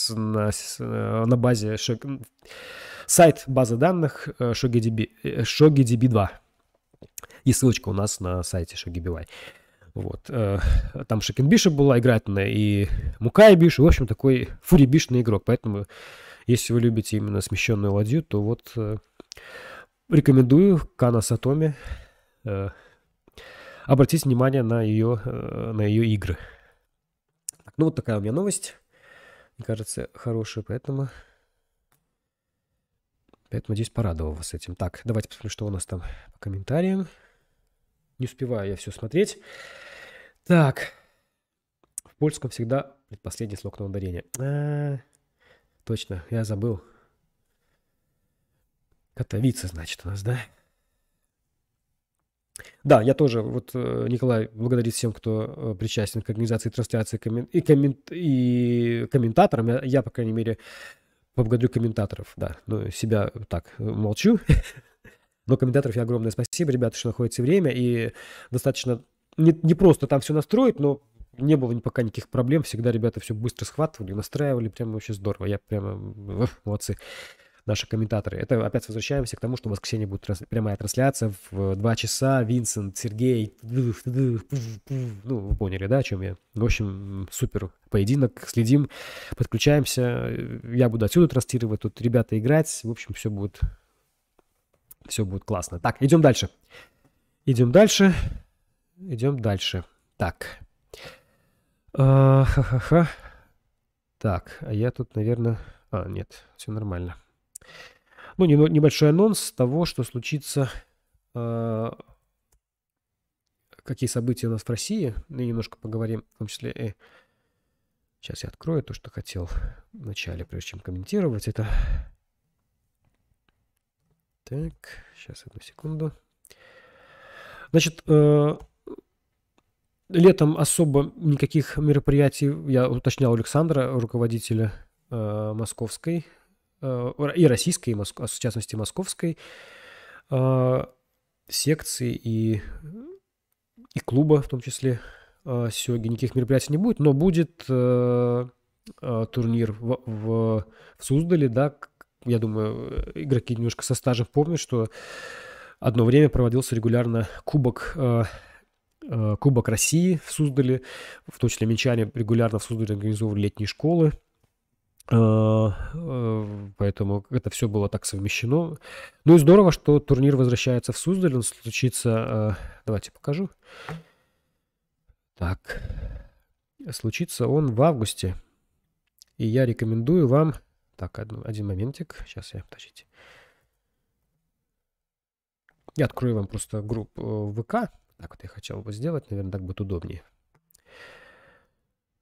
на, э, на базе шок... сайт базы данных ShogiDB, э, ShogiDB 2. И ссылочка у нас на сайте ShogiBY. Вот. Э, там Шикенбиша была, играет она и Мукай Биш, в общем, такой фурибишный игрок, поэтому если вы любите именно смещенную ладью, то вот э, рекомендую Кана Сатоми э, обратить внимание на ее, э, на ее игры. Ну, вот такая у меня новость. Мне кажется, хорошая, поэтому... Поэтому здесь порадовал вас этим. Так, давайте посмотрим, что у нас там по комментариям. Не успеваю я все смотреть. Так. В польском всегда предпоследний слог на ударение. А, точно, я забыл. Катовица, значит, у нас, да? Да, я тоже, вот э, Николай благодарит всем, кто э, причастен к организации трансляции и, коммент, и комментаторам. Я, я, по крайней мере, поблагодарю комментаторов, да. Ну, себя так э, молчу. Но комментаторов я огромное спасибо, ребята, что находите время. И достаточно не, не просто там все настроить, но не было пока никаких проблем. Всегда ребята все быстро схватывали, настраивали. Прямо вообще здорово. Я прямо... Молодцы наши комментаторы. Это опять возвращаемся к тому, что в воскресенье будет транс... прямая трансляция в 2 часа. Винсент, Сергей, ну, вы поняли, да, о чем я? В общем, супер поединок, следим, подключаемся. Я буду отсюда транслировать, тут ребята играть. В общем, все будет, все будет классно. Так, идем дальше. Идем дальше. Идем дальше. Так. А, ха-ха-ха. Так, а я тут, наверное... А, нет, все нормально ну, небольшой анонс того, что случится, э, какие события у нас в России. Мы немножко поговорим, в том числе и... Сейчас я открою то, что хотел в начале, прежде чем комментировать это. Так, сейчас одну секунду. Значит, э, летом особо никаких мероприятий, я уточнял Александра, руководителя э, московской Э, и российской, и в частности московской э, секции и, и клуба в том числе э, Сёги. Никаких мероприятий не будет, но будет турнир в, в, в Суздале, да, я думаю, игроки немножко со стажем помнят, что одно время проводился регулярно кубок Кубок России в Суздале, в том числе минчане регулярно в Суздале организовывали летние школы, Э, э, поэтому это все было так совмещено. Ну и здорово, что турнир возвращается в Суздаль. Он случится... Э, давайте покажу. Так. Случится он в августе. И я рекомендую вам... Так, один моментик. Сейчас я... Подождите. Я открою вам просто группу ВК. Так вот я хотел бы сделать. Наверное, так будет удобнее.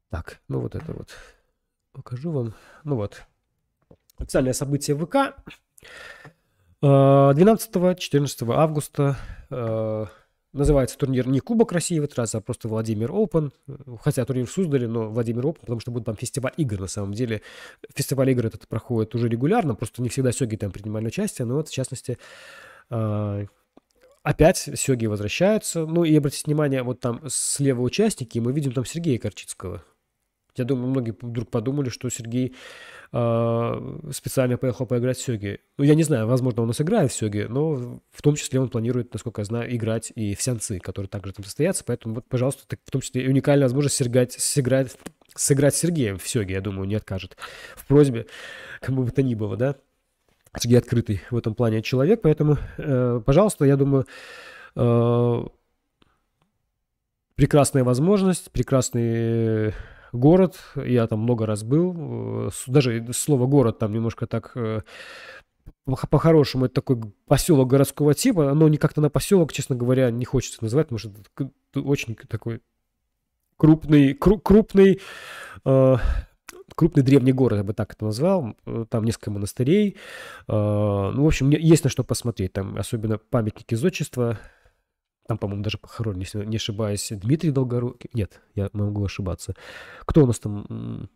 Так, ну вот это вот покажу вам. Ну вот, официальное событие ВК. 12-14 а, августа э, называется турнир не Кубок России в этот раз, а просто Владимир Open. Хотя турнир в Суздале, но Владимир Open, потому что будет там фестиваль игр на самом деле. Фестиваль игр этот проходит уже регулярно, просто не всегда сёги там принимали участие, но вот в частности э, опять сёги возвращаются. Ну и обратите внимание, вот там слева участники, мы видим там Сергея Корчицкого. Я думаю, многие вдруг подумали, что Сергей э, специально поехал поиграть в Сёги. Ну, я не знаю, возможно, он и сыграет в Сёги, но в том числе он планирует, насколько я знаю, играть и в Сянцы, которые также там состоятся. Поэтому, вот, пожалуйста, так, в том числе уникальная возможность сыграть, сыграть, сыграть Сергеем в Сёге, я думаю, не откажет в просьбе, кому бы то ни было, да. Сергей открытый в этом плане человек, поэтому, э, пожалуйста, я думаю, э, прекрасная возможность, прекрасный город, я там много раз был, э, даже слово город там немножко так э, по-хорошему, это такой поселок городского типа, но не как-то на поселок, честно говоря, не хочется называть, потому что это очень такой крупный, крупный, э, крупный древний город, я бы так это назвал. Там несколько монастырей. ну, в общем, есть на что посмотреть. Там особенно памятники зодчества, там, по-моему, даже похоронен, если не ошибаюсь, Дмитрий Долгорукий. Нет, я могу ошибаться. Кто у нас там?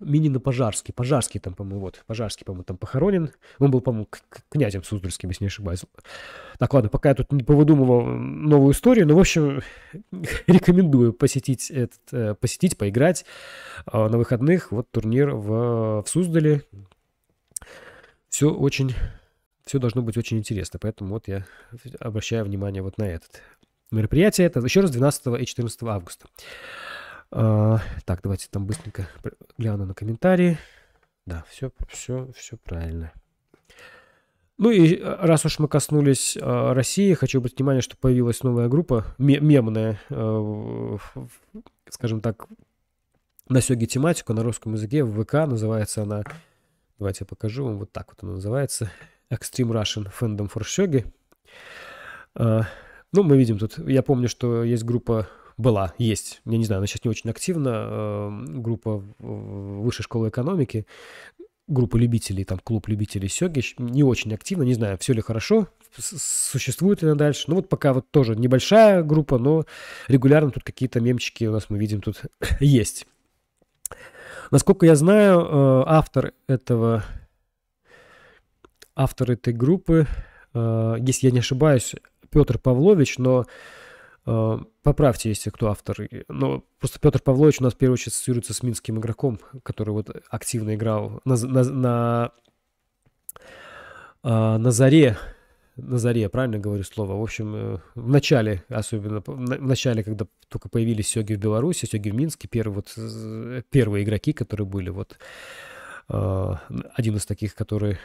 Минина Пожарский. Пожарский там, по-моему, вот. Пожарский, по-моему, там похоронен. Он был, по-моему, князем Суздальским, если не ошибаюсь. Так, ладно, пока я тут не повыдумывал новую историю, но, в общем, рекомендую посетить, этот, э, посетить, поиграть э, на выходных. Вот турнир в, в Суздале. Все очень все должно быть очень интересно. Поэтому вот я обращаю внимание вот на этот мероприятие. Это еще раз 12 и 14 августа. А, так, давайте там быстренько гляну на комментарии. Да, все, все, все правильно. Ну и э, раз уж мы коснулись э, России, хочу обратить внимание, что появилась новая группа, мемная, э, скажем так, на сёге тематику на русском языке, в ВК, называется она, давайте я покажу вам, вот так вот она называется, Extreme Russian Fandom for Shogi. А, Ну, мы видим тут, я помню, что есть группа, была, есть, я не знаю, она сейчас не очень активна, э, группа Высшей школы экономики, группа любителей, там, клуб любителей сёги, не очень активно, не знаю, все ли хорошо, существует ли она дальше. Ну, вот пока вот тоже небольшая группа, но регулярно тут какие-то мемчики у нас, мы видим, тут есть. Насколько я знаю, э, автор этого, автор этой группы, э, если я не ошибаюсь, Петр Павлович, но поправьте, если кто автор. Но просто Петр Павлович у нас в первую очередь ассоциируется с минским игроком, который вот активно играл на, на, на, на заре на заре, правильно говорю слово? В общем, э, в начале, особенно в начале, когда только появились сёги в Беларуси, сёги в Минске, первые, вот, первые игроки, которые были, вот э, один из таких, который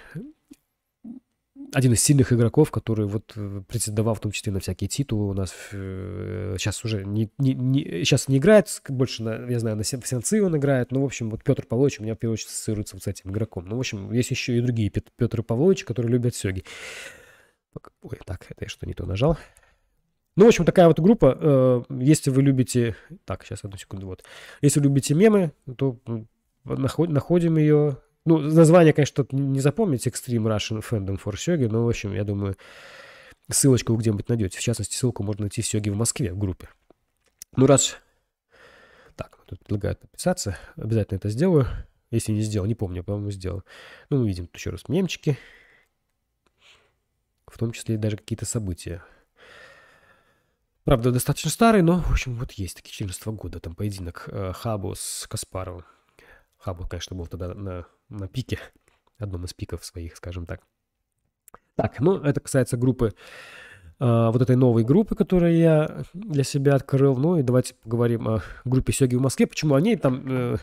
один из сильных игроков, который вот э, претендовал в том числе на всякие титулы у нас сейчас уже не, не, не, сейчас не играет, больше, на, я знаю, на сенцы он играет, ну, в общем, вот Петр Павлович у меня в первую очередь ассоциируется вот с этим игроком. Ну, в общем, есть еще и другие Петры Павловичи, которые любят сёги. Ой, так, это я что не то нажал. Ну, в общем, такая вот группа. Э, если вы любите... Так, сейчас, одну секунду, вот. Если вы любите мемы, то находим ее. Ну, название, конечно, не запомните. Extreme Russian Fandom for Сёги. Но, в общем, я думаю, ссылочку вы где-нибудь найдете. В частности, ссылку можно найти в Сёги в Москве в группе. Ну, раз... Так, тут предлагают подписаться. Обязательно это сделаю. Если не сделал, не помню, по-моему, сделал. Ну, мы видим тут еще раз мемчики в том числе даже какие-то события. Правда, достаточно старый, но, в общем, вот есть такие 14 года, там поединок э, Хабу с Каспаровым. Хабу, конечно, был тогда на, на пике, одном из пиков своих, скажем так. Так, ну, это касается группы, э, вот этой новой группы, которую я для себя открыл. Ну, и давайте поговорим о группе Сёги в Москве. Почему они там... Э,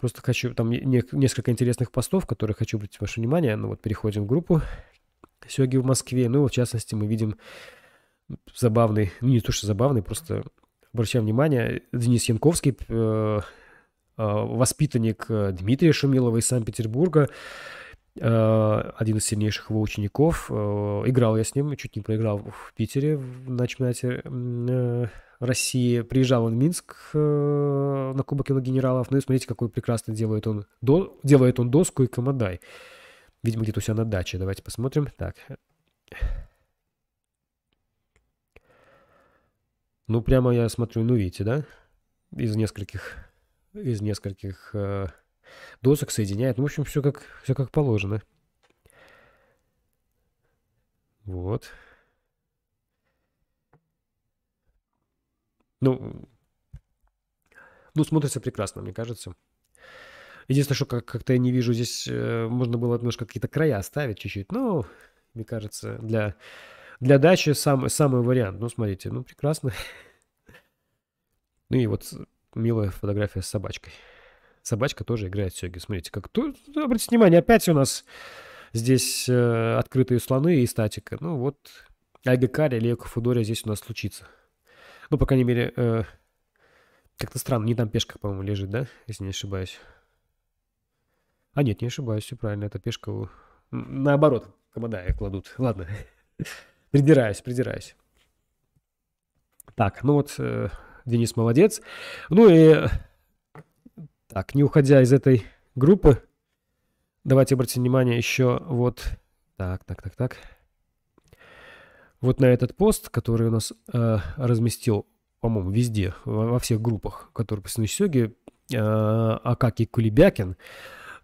просто хочу, там не, несколько интересных постов, которые хочу обратить ваше внимание. Ну, вот переходим в группу сёги в Москве. Ну, в частности, мы видим забавный, ну, не то, что забавный, просто обращаем внимание, Денис Янковский, э, воспитанник э, Дмитрия Шумилова из Санкт-Петербурга, э, один из сильнейших его учеников. Э, играл я с ним, чуть не проиграл в Питере на чемпионате э, России. Приезжал он в Минск э, на Кубок генералов. Ну и смотрите, какой прекрасно делает он, до, делает он доску и комодай. Видимо, где-то у себя на даче. Давайте посмотрим. Так. Ну, прямо я смотрю, ну, видите, да? Из нескольких, из нескольких э, досок соединяет. Ну, в общем, все как, все как положено. Вот. Ну, ну, смотрится прекрасно, мне кажется. Единственное, что как- как-то я не вижу здесь, э, можно было немножко какие-то края оставить чуть-чуть. Ну, мне кажется, для, для дачи сам, самый вариант. Ну, смотрите, ну, прекрасно. Ну и вот милая фотография с собачкой. Собачка тоже играет сёги. Смотрите, как тут, обратите внимание, опять у нас здесь э, открытые слоны и статика. Ну вот, Айгакари или Экофудория здесь у нас случится. Ну, по крайней мере, э, как-то странно, не там пешка, по-моему, лежит, да, если не ошибаюсь. А нет, не ошибаюсь, все правильно. Это пешка наоборот, комодая кладут. Ладно, придираюсь, придираюсь. Так, ну вот э, Денис молодец. Ну и так, не уходя из этой группы, давайте обратим внимание еще вот... Так, так, так, так. Вот на этот пост, который у нас э, разместил, по-моему, везде, во, во всех группах, которые посвящены Сёге, э, Акаки Кулебякин,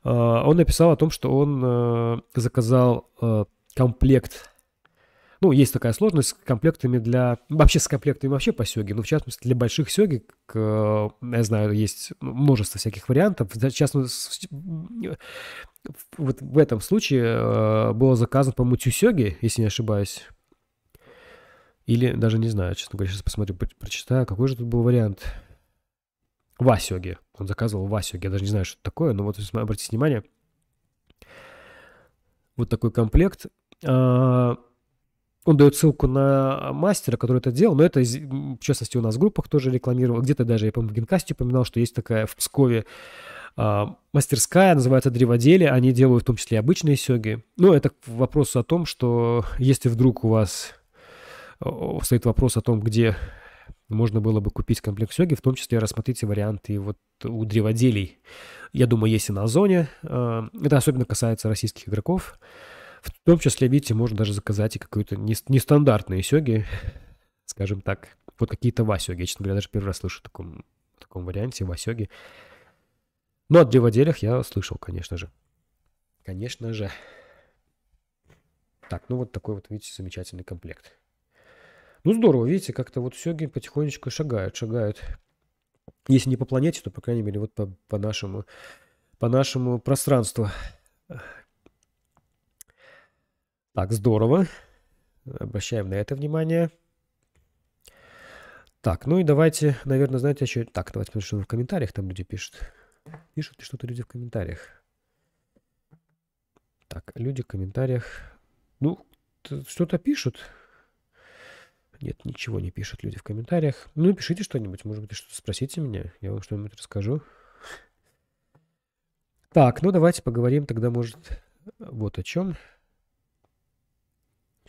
а, он написал о том, что он э, заказал э, комплект ну, есть такая сложность с комплектами для... Вообще с комплектами вообще по сёге, но в частности для больших сёги, к, я знаю, есть множество всяких вариантов. Частности, вот в этом случае э, было заказано, по-моему, тюсёги, если не ошибаюсь. Или даже не знаю, честно говоря, сейчас посмотрю, прочитаю, какой же тут был вариант. Васёги. Он заказывал Васёги. Я даже не знаю, что это такое, но вот обратите внимание. Вот такой комплект. А, он дает ссылку на мастера, который это делал, но это, в частности, у нас в группах тоже рекламировал. Где-то даже, я, по-моему, в Генкасте упоминал, что есть такая в Пскове а, мастерская, называется Древоделие. Они делают в том числе обычные сёги. Ну, это к вопросу о том, что если вдруг у вас стоит вопрос о том, где можно было бы купить комплект йоги, в том числе рассмотрите варианты вот у древоделий. Я думаю, есть и на Озоне. А, это особенно касается российских игроков. В том числе, видите, можно даже заказать и какую-то нестандартные сёги, скажем так. Вот какие-то васёги. Я, честно говоря, даже первый раз слышу в таком, в таком варианте васёги. Но о древоделях я слышал, конечно же. Конечно же. Так, ну вот такой вот, видите, замечательный комплект. Ну, здорово, видите, как-то вот сёги потихонечку шагают, шагают. Если не по планете, то, по крайней мере, вот по, по нашему, по нашему пространству. Так, здорово. Обращаем на это внимание. Так, ну и давайте, наверное, знаете, еще... Так, давайте посмотрим, что в комментариях там люди пишут. Пишут ли что-то люди в комментариях? Так, люди в комментариях... Ну, что-то пишут. Нет, ничего не пишут люди в комментариях. Ну, пишите что-нибудь, может быть, что-то спросите меня, я вам что-нибудь расскажу. Так, ну давайте поговорим тогда, может, вот о чем.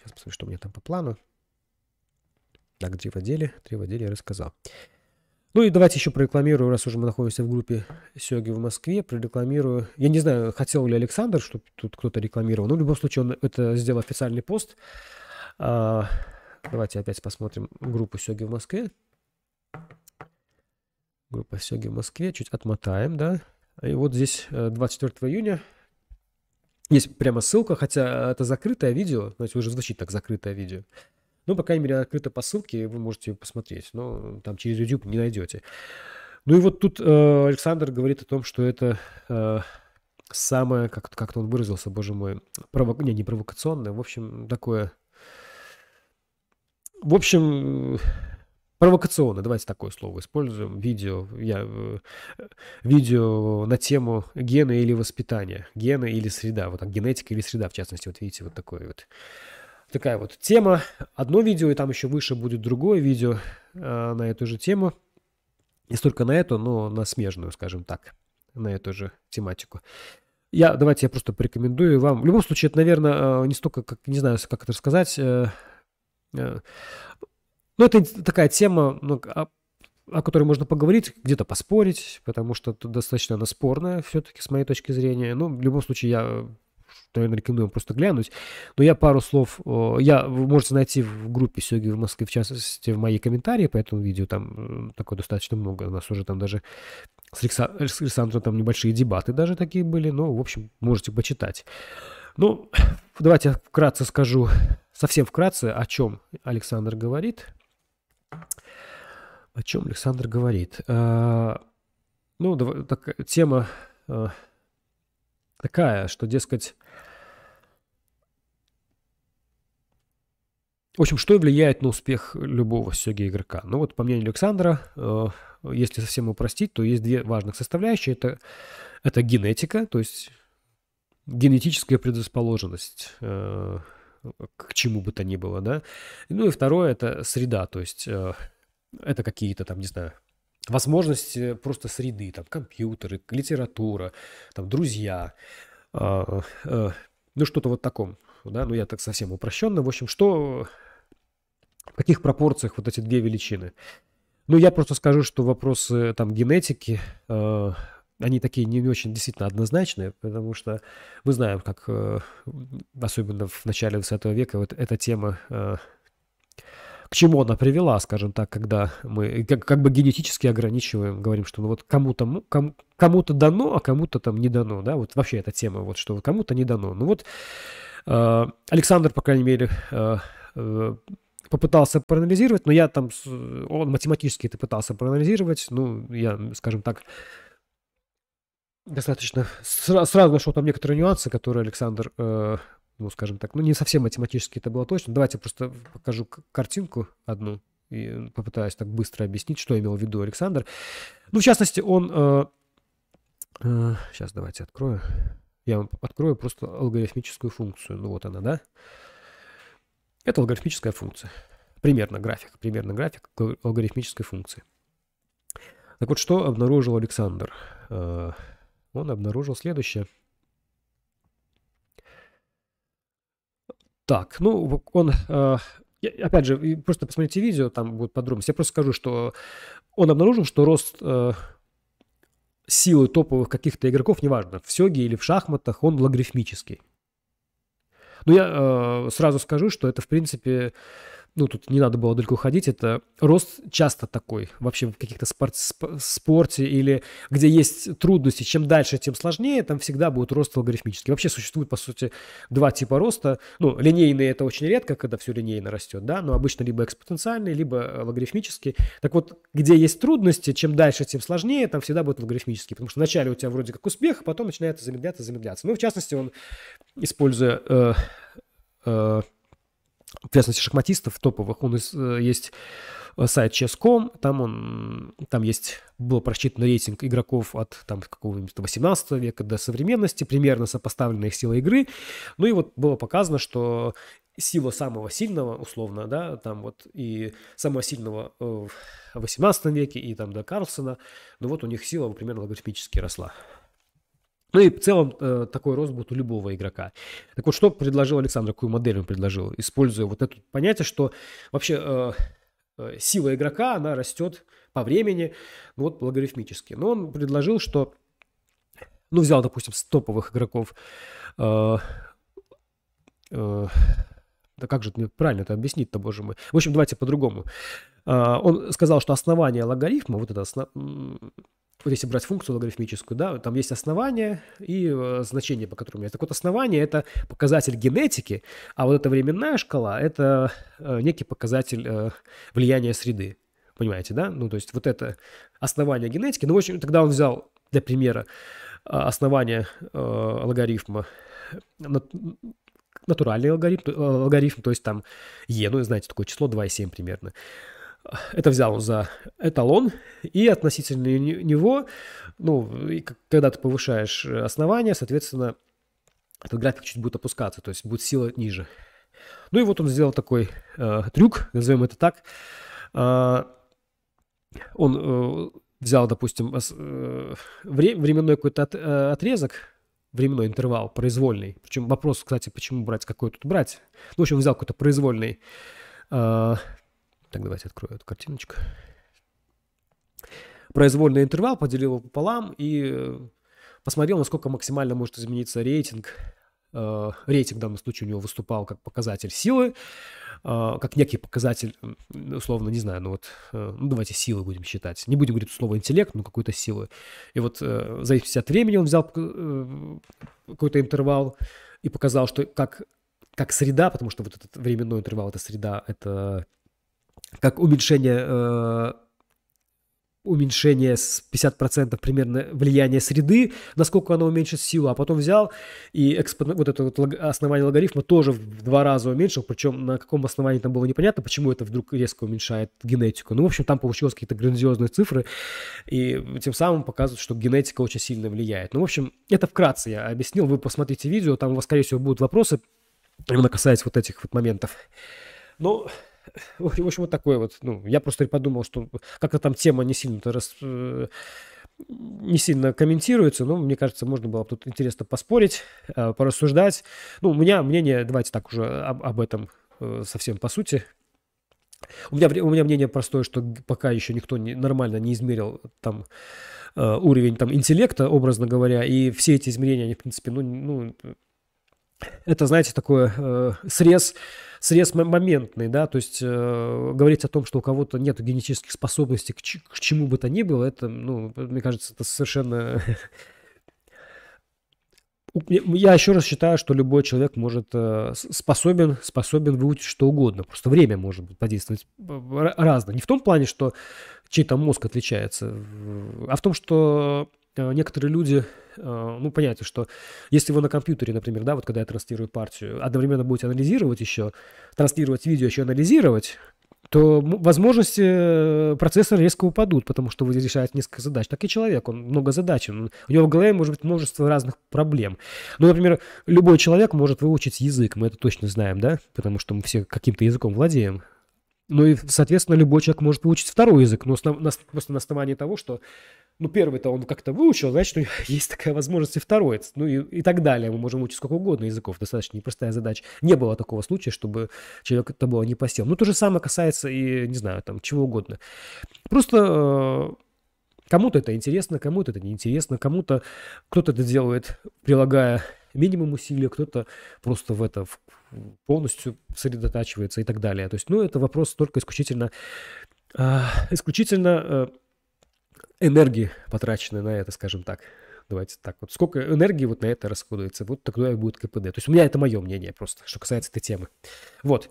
Сейчас посмотрю, что у меня там по плану. Так, древоделие, древоделие я рассказал. Ну и давайте еще прорекламирую, раз уже мы находимся в группе Сёги в Москве, прорекламирую. Я не знаю, хотел ли Александр, чтобы тут кто-то рекламировал, но в любом случае он это сделал официальный пост. А, давайте опять посмотрим группу Сёги в Москве. Группа Сёги в Москве, чуть отмотаем, да. И вот здесь 24 э, июня есть прямо ссылка, хотя это закрытое видео, знаете, уже звучит так закрытое видео. Ну, по крайней мере, открыто по ссылке, вы можете посмотреть, но там через YouTube не найдете. Ну и вот тут э, Александр говорит о том, что это э, самое, как, как-то он выразился, боже мой, прово... не, не провокационное, в общем, такое... В общем, провокационно, давайте такое слово используем, видео, я, э, видео на тему гена или воспитания, гена или среда, вот так, генетика или среда, в частности, вот видите, вот такое вот такая вот тема. Одно видео, и там еще выше будет другое видео э, на эту же тему. Не столько на эту, но на смежную, скажем так, на эту же тематику. Я, давайте я просто порекомендую вам. В любом случае, это, наверное, э, не столько, как, не знаю, как это рассказать. Э, э, ну, это такая тема, ну, о, о которой можно поговорить, где-то поспорить, потому что это достаточно она спорная все-таки, с моей точки зрения. Ну, в любом случае, я наверное, рекомендую просто глянуть. Но я пару слов, я, вы можете найти в группе Сёги в Москве, в частности, в мои комментарии по этому видео, там такое достаточно много, у нас уже там даже с, с Александром там небольшие дебаты даже такие были, но, в общем, можете почитать. Ну, давайте вкратце скажу, совсем вкратце, о чем Александр говорит. О чем Александр говорит? А, ну, так, тема а, такая, что, дескать, В общем, что влияет на успех любого сёги игрока? Ну вот, по мнению Александра, э, если совсем упростить, то есть две важных составляющие. Это, это генетика, то есть генетическая предрасположенность э, к чему бы то ни было, да. Ну и второе – это среда, то есть э, это какие-то там, не знаю, возможности просто среды, там компьютеры, литература, там друзья, ну что-то вот таком, да, ну я так совсем упрощенно. В общем, что в каких пропорциях вот эти две величины? Ну, я просто скажу, что вопросы там генетики, э, они такие не, очень действительно однозначные, потому что мы знаем, как, э, особенно в начале 20 века, вот эта тема, э, к чему она привела, скажем так, когда мы как, как бы генетически ограничиваем, говорим, что ну вот кому-то кому, кому-то дано, а кому-то там не дано, да, вот вообще эта тема, вот что кому-то не дано. Ну вот э, Александр, по крайней мере, э, э, попытался проанализировать, но я там, он математически это пытался проанализировать, ну, я, скажем так, достаточно сразу, нашел там некоторые нюансы, которые Александр, э, ну, скажем так, ну, не совсем математически это было точно. Давайте просто покажу картинку одну и попытаюсь так быстро объяснить, что имел в виду Александр. Ну, в частности, он... Э, э, сейчас давайте открою. Я вам открою просто алгоритмическую функцию. Ну, вот она, да? Это алгоритмическая функция. Примерно график. Примерно график алгоритмической функции. Так вот, что обнаружил Александр? Э, он обнаружил следующее. Так, ну, он... Э, опять же, просто посмотрите видео, там будет подробности. Я просто скажу, что он обнаружил, что рост э, силы топовых каких-то игроков, неважно, в сёге или в шахматах, он логарифмический. Но я э, сразу скажу, что это, в принципе, ну, тут не надо было далеко ходить, это рост часто такой, вообще в каких-то спорт, спорте или где есть трудности, чем дальше, тем сложнее, там всегда будет рост логарифмический. Вообще существует, по сути, два типа роста. Ну, линейный это очень редко, когда все линейно растет, да, но обычно либо экспоненциальный, либо э, логарифмический. Так вот, где есть трудности, чем дальше, тем сложнее, там всегда будет логарифмический, потому что вначале у тебя вроде как успех, а потом начинает замедляться, замедляться. Ну, в частности, он, используя э, э, в частности, шахматистов топовых. Он из, э, есть э, сайт chess.com, там он, там есть, был просчитан рейтинг игроков от там какого-нибудь 18 века до современности, примерно сопоставленная их сила игры. Ну и вот было показано, что сила самого сильного, условно, да, там вот и самого сильного э, в 18 веке и там до Карлсона, ну вот у них сила примерно логарифмически росла. Ну и в целом э, такой рост будет у любого игрока. Так вот, что предложил Александр, какую модель он предложил, используя вот это понятие, что вообще э, э, сила игрока, она растет по времени, ну вот логарифмически. Но он предложил, что, ну взял, допустим, с топовых игроков, э, э, да как же мне правильно это объяснить-то, боже мой. В общем, давайте по-другому. Э, он сказал, что основание логарифма, вот это основ вот если брать функцию логарифмическую, да, там есть основание и э, значение, по которому есть. Так вот, основание – это показатель генетики, а вот эта временная шкала – это э, некий показатель э, влияния среды. Понимаете, да? Ну, то есть вот это основание генетики. Ну, в общем, тогда он взял для примера э, основание логарифма натуральный э, алгоритм, то есть там e, ну, знаете, такое число 2,7 примерно это взял за эталон, и относительно него, ну, когда ты повышаешь основание, соответственно, этот график чуть будет опускаться, то есть будет сила ниже. Ну и вот он сделал такой э, трюк, назовем это так. Э, он э, взял, допустим, э, временной какой-то от, э, отрезок, временной интервал, произвольный. Причем вопрос, кстати, почему брать, какой тут брать. Ну, в общем, взял какой-то произвольный э, так, давайте открою эту картиночку. Произвольный интервал поделил его пополам и э, посмотрел, насколько максимально может измениться рейтинг. Э, рейтинг в данном случае у него выступал как показатель силы, э, как некий показатель, условно, не знаю, ну вот, ну давайте силы будем считать. Не будем говорить слово интеллект, но какой-то силы. И вот в зависимости от времени он взял какой-то интервал и показал, что как, как среда, потому что вот этот временной интервал, это среда, это как уменьшение, э, уменьшение с 50% примерно влияния среды, насколько оно уменьшит силу, а потом взял и экспон... вот это вот основание логарифма тоже в два раза уменьшил, причем на каком основании там было непонятно, почему это вдруг резко уменьшает генетику. Ну, в общем, там получилось какие-то грандиозные цифры, и тем самым показывают, что генетика очень сильно влияет. Ну, в общем, это вкратце я объяснил, вы посмотрите видео, там у вас, скорее всего, будут вопросы, именно касаясь вот этих вот моментов. Ну, в общем, вот такой вот. Ну, я просто подумал, что как-то там тема не сильно рас, э, не сильно комментируется, но мне кажется, можно было тут интересно поспорить, э, порассуждать. Ну, у меня мнение, давайте так уже об, об этом э, совсем по сути. У меня, у меня мнение простое, что пока еще никто не, нормально не измерил там уровень там интеллекта, образно говоря, и все эти измерения, они, в принципе, ну, ну это, знаете, такой э, срез, срез моментный, да, то есть э, говорить о том, что у кого-то нет генетических способностей к, к чему бы то ни было, это, ну, мне кажется, это совершенно... Я еще раз считаю, что любой человек может э, способен, способен выучить что угодно. Просто время может подействовать разное. Не в том плане, что чей-то мозг отличается, а в том, что Э, некоторые люди, э, ну, понятно, что если вы на компьютере, например, да, вот когда я транслирую партию, одновременно будете анализировать еще, транслировать видео, еще анализировать, то возможности э, процессора резко упадут, потому что вы решаете несколько задач. Так и человек, он много задач, у него в голове может быть множество разных проблем. Ну, например, любой человек может выучить язык, мы это точно знаем, да, потому что мы все каким-то языком владеем. Ну и, соответственно, любой человек может выучить второй язык, но просто на основании того, что, ну, первый-то он как-то выучил, значит, ну, есть такая возможность и второй, ну и, и так далее. Мы можем учить сколько угодно языков, достаточно непростая задача. Не было такого случая, чтобы человек это было не посел. Ну, то же самое касается и, не знаю, там, чего угодно. Просто э, кому-то это интересно, кому-то это неинтересно, кому-то кто-то это делает, прилагая минимум усилий, кто-то просто в это полностью сосредотачивается и так далее. То есть, ну, это вопрос только исключительно, э, исключительно э, энергии, потраченной на это, скажем так. Давайте так вот. Сколько энергии вот на это расходуется, вот тогда и будет КПД. То есть у меня это мое мнение просто, что касается этой темы. Вот.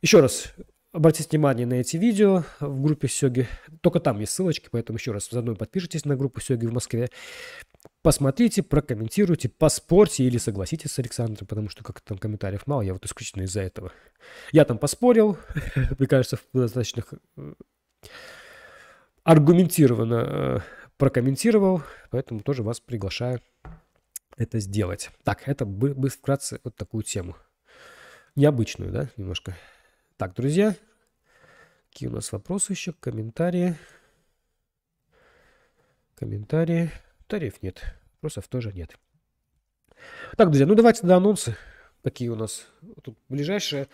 Еще раз, Обратите внимание на эти видео в группе Сёги. Только там есть ссылочки, поэтому еще раз заодно подпишитесь на группу Сёги в Москве. Посмотрите, прокомментируйте, поспорьте или согласитесь с Александром, потому что как там комментариев мало, я вот исключительно из-за этого. Я там поспорил, мне кажется, достаточно э, аргументированно э, прокомментировал, поэтому тоже вас приглашаю это сделать. Так, это бы вкратце вот такую тему. Необычную, да, немножко. Так, друзья, какие у нас вопросы еще? Комментарии. Комментарии. Тариф нет. Вопросов тоже нет. Так, друзья, ну давайте до анонсы. Какие у нас тут ближайшие.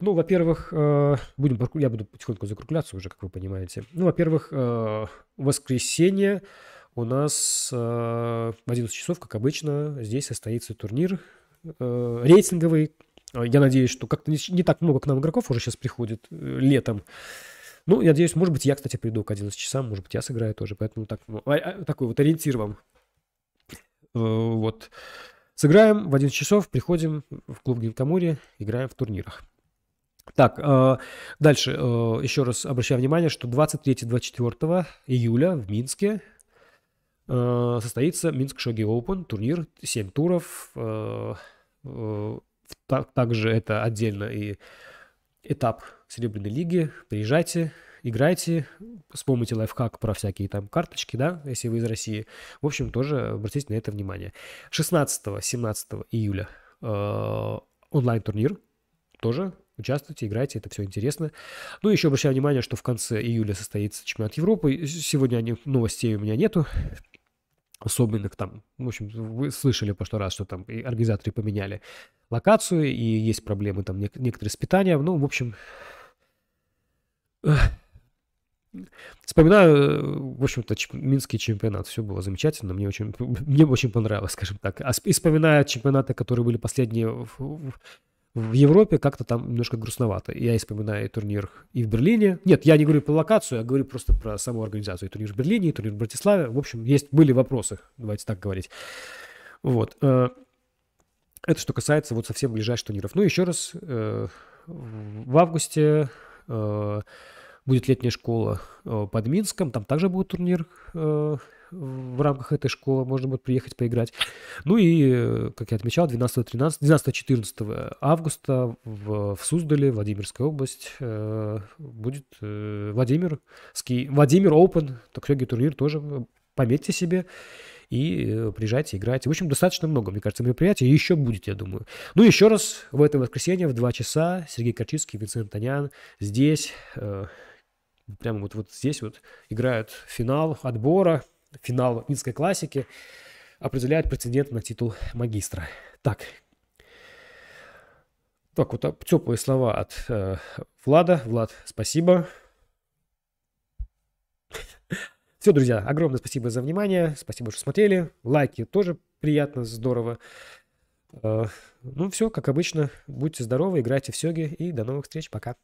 Ну, во-первых, э, будем, я буду потихоньку закругляться уже, как вы понимаете. Ну, во-первых, э, воскресенье у нас э, в 11 часов, как обычно, здесь состоится турнир рейтинговый я надеюсь, что как-то не, так много к нам игроков уже сейчас приходит э, летом. Ну, я надеюсь, может быть, я, кстати, приду к 11 часам, может быть, я сыграю тоже, поэтому так, ну, а, а, такой вот ориентир вам. Э, вот. Сыграем в 11 часов, приходим в клуб Гинкамури, играем в турнирах. Так, э, дальше еще раз обращаю внимание, что 23-24 июля в Минске состоится Минск Шоги Open, турнир, 7 туров, так, также это отдельно и этап Серебряной лиги. Приезжайте, играйте, вспомните лайфхак про всякие там карточки, да, если вы из России. В общем, тоже обратите на это внимание. 16-17 июля э, онлайн-турнир. Тоже участвуйте, играйте, это все интересно. Ну, еще обращаю внимание, что в конце июля состоится чемпионат Европы. Сегодня новостей у меня нету особенных там, в общем, вы слышали по что раз, что там и организаторы поменяли локацию, и есть проблемы там некоторые с питанием, ну, в общем, Вспоминаю, в общем-то, минский чемпионат. Все было замечательно. Мне очень, мне очень понравилось, скажем так. А вспоминая чемпионаты, которые были последние в, в Европе как-то там немножко грустновато. Я вспоминаю турнир и в Берлине. Нет, я не говорю про локацию, я говорю просто про саму организацию. И турнир в Берлине, и турнир в Братиславе. В общем, есть, были вопросы, давайте так говорить. Вот. Э, это что касается вот совсем ближайших турниров. Ну, еще раз, э, в августе э, будет летняя школа под Минском, там также будет турнир в рамках этой школы можно будет приехать поиграть. Ну и, как я отмечал, 12-13, 12-14 августа в, в Суздале, Владимирская область, э, будет э, Владимир, ски, Владимир Open, такой турнир тоже, пометьте себе и э, приезжайте, играйте. В общем, достаточно много, мне кажется, мероприятий. Еще будет, я думаю. Ну, еще раз, в это воскресенье в 2 часа Сергей Корчинский, Винсент Танян здесь, э, прямо вот, вот здесь вот играют финал отбора финал Минской классики определяет претендент на титул магистра. Так, так вот а, теплые слова от э, Влада. Влад, спасибо. Все, друзья, огромное спасибо за внимание. Спасибо, что смотрели. Лайки тоже приятно, здорово. Э, ну, все, как обычно. Будьте здоровы, играйте в сёги и до новых встреч. Пока.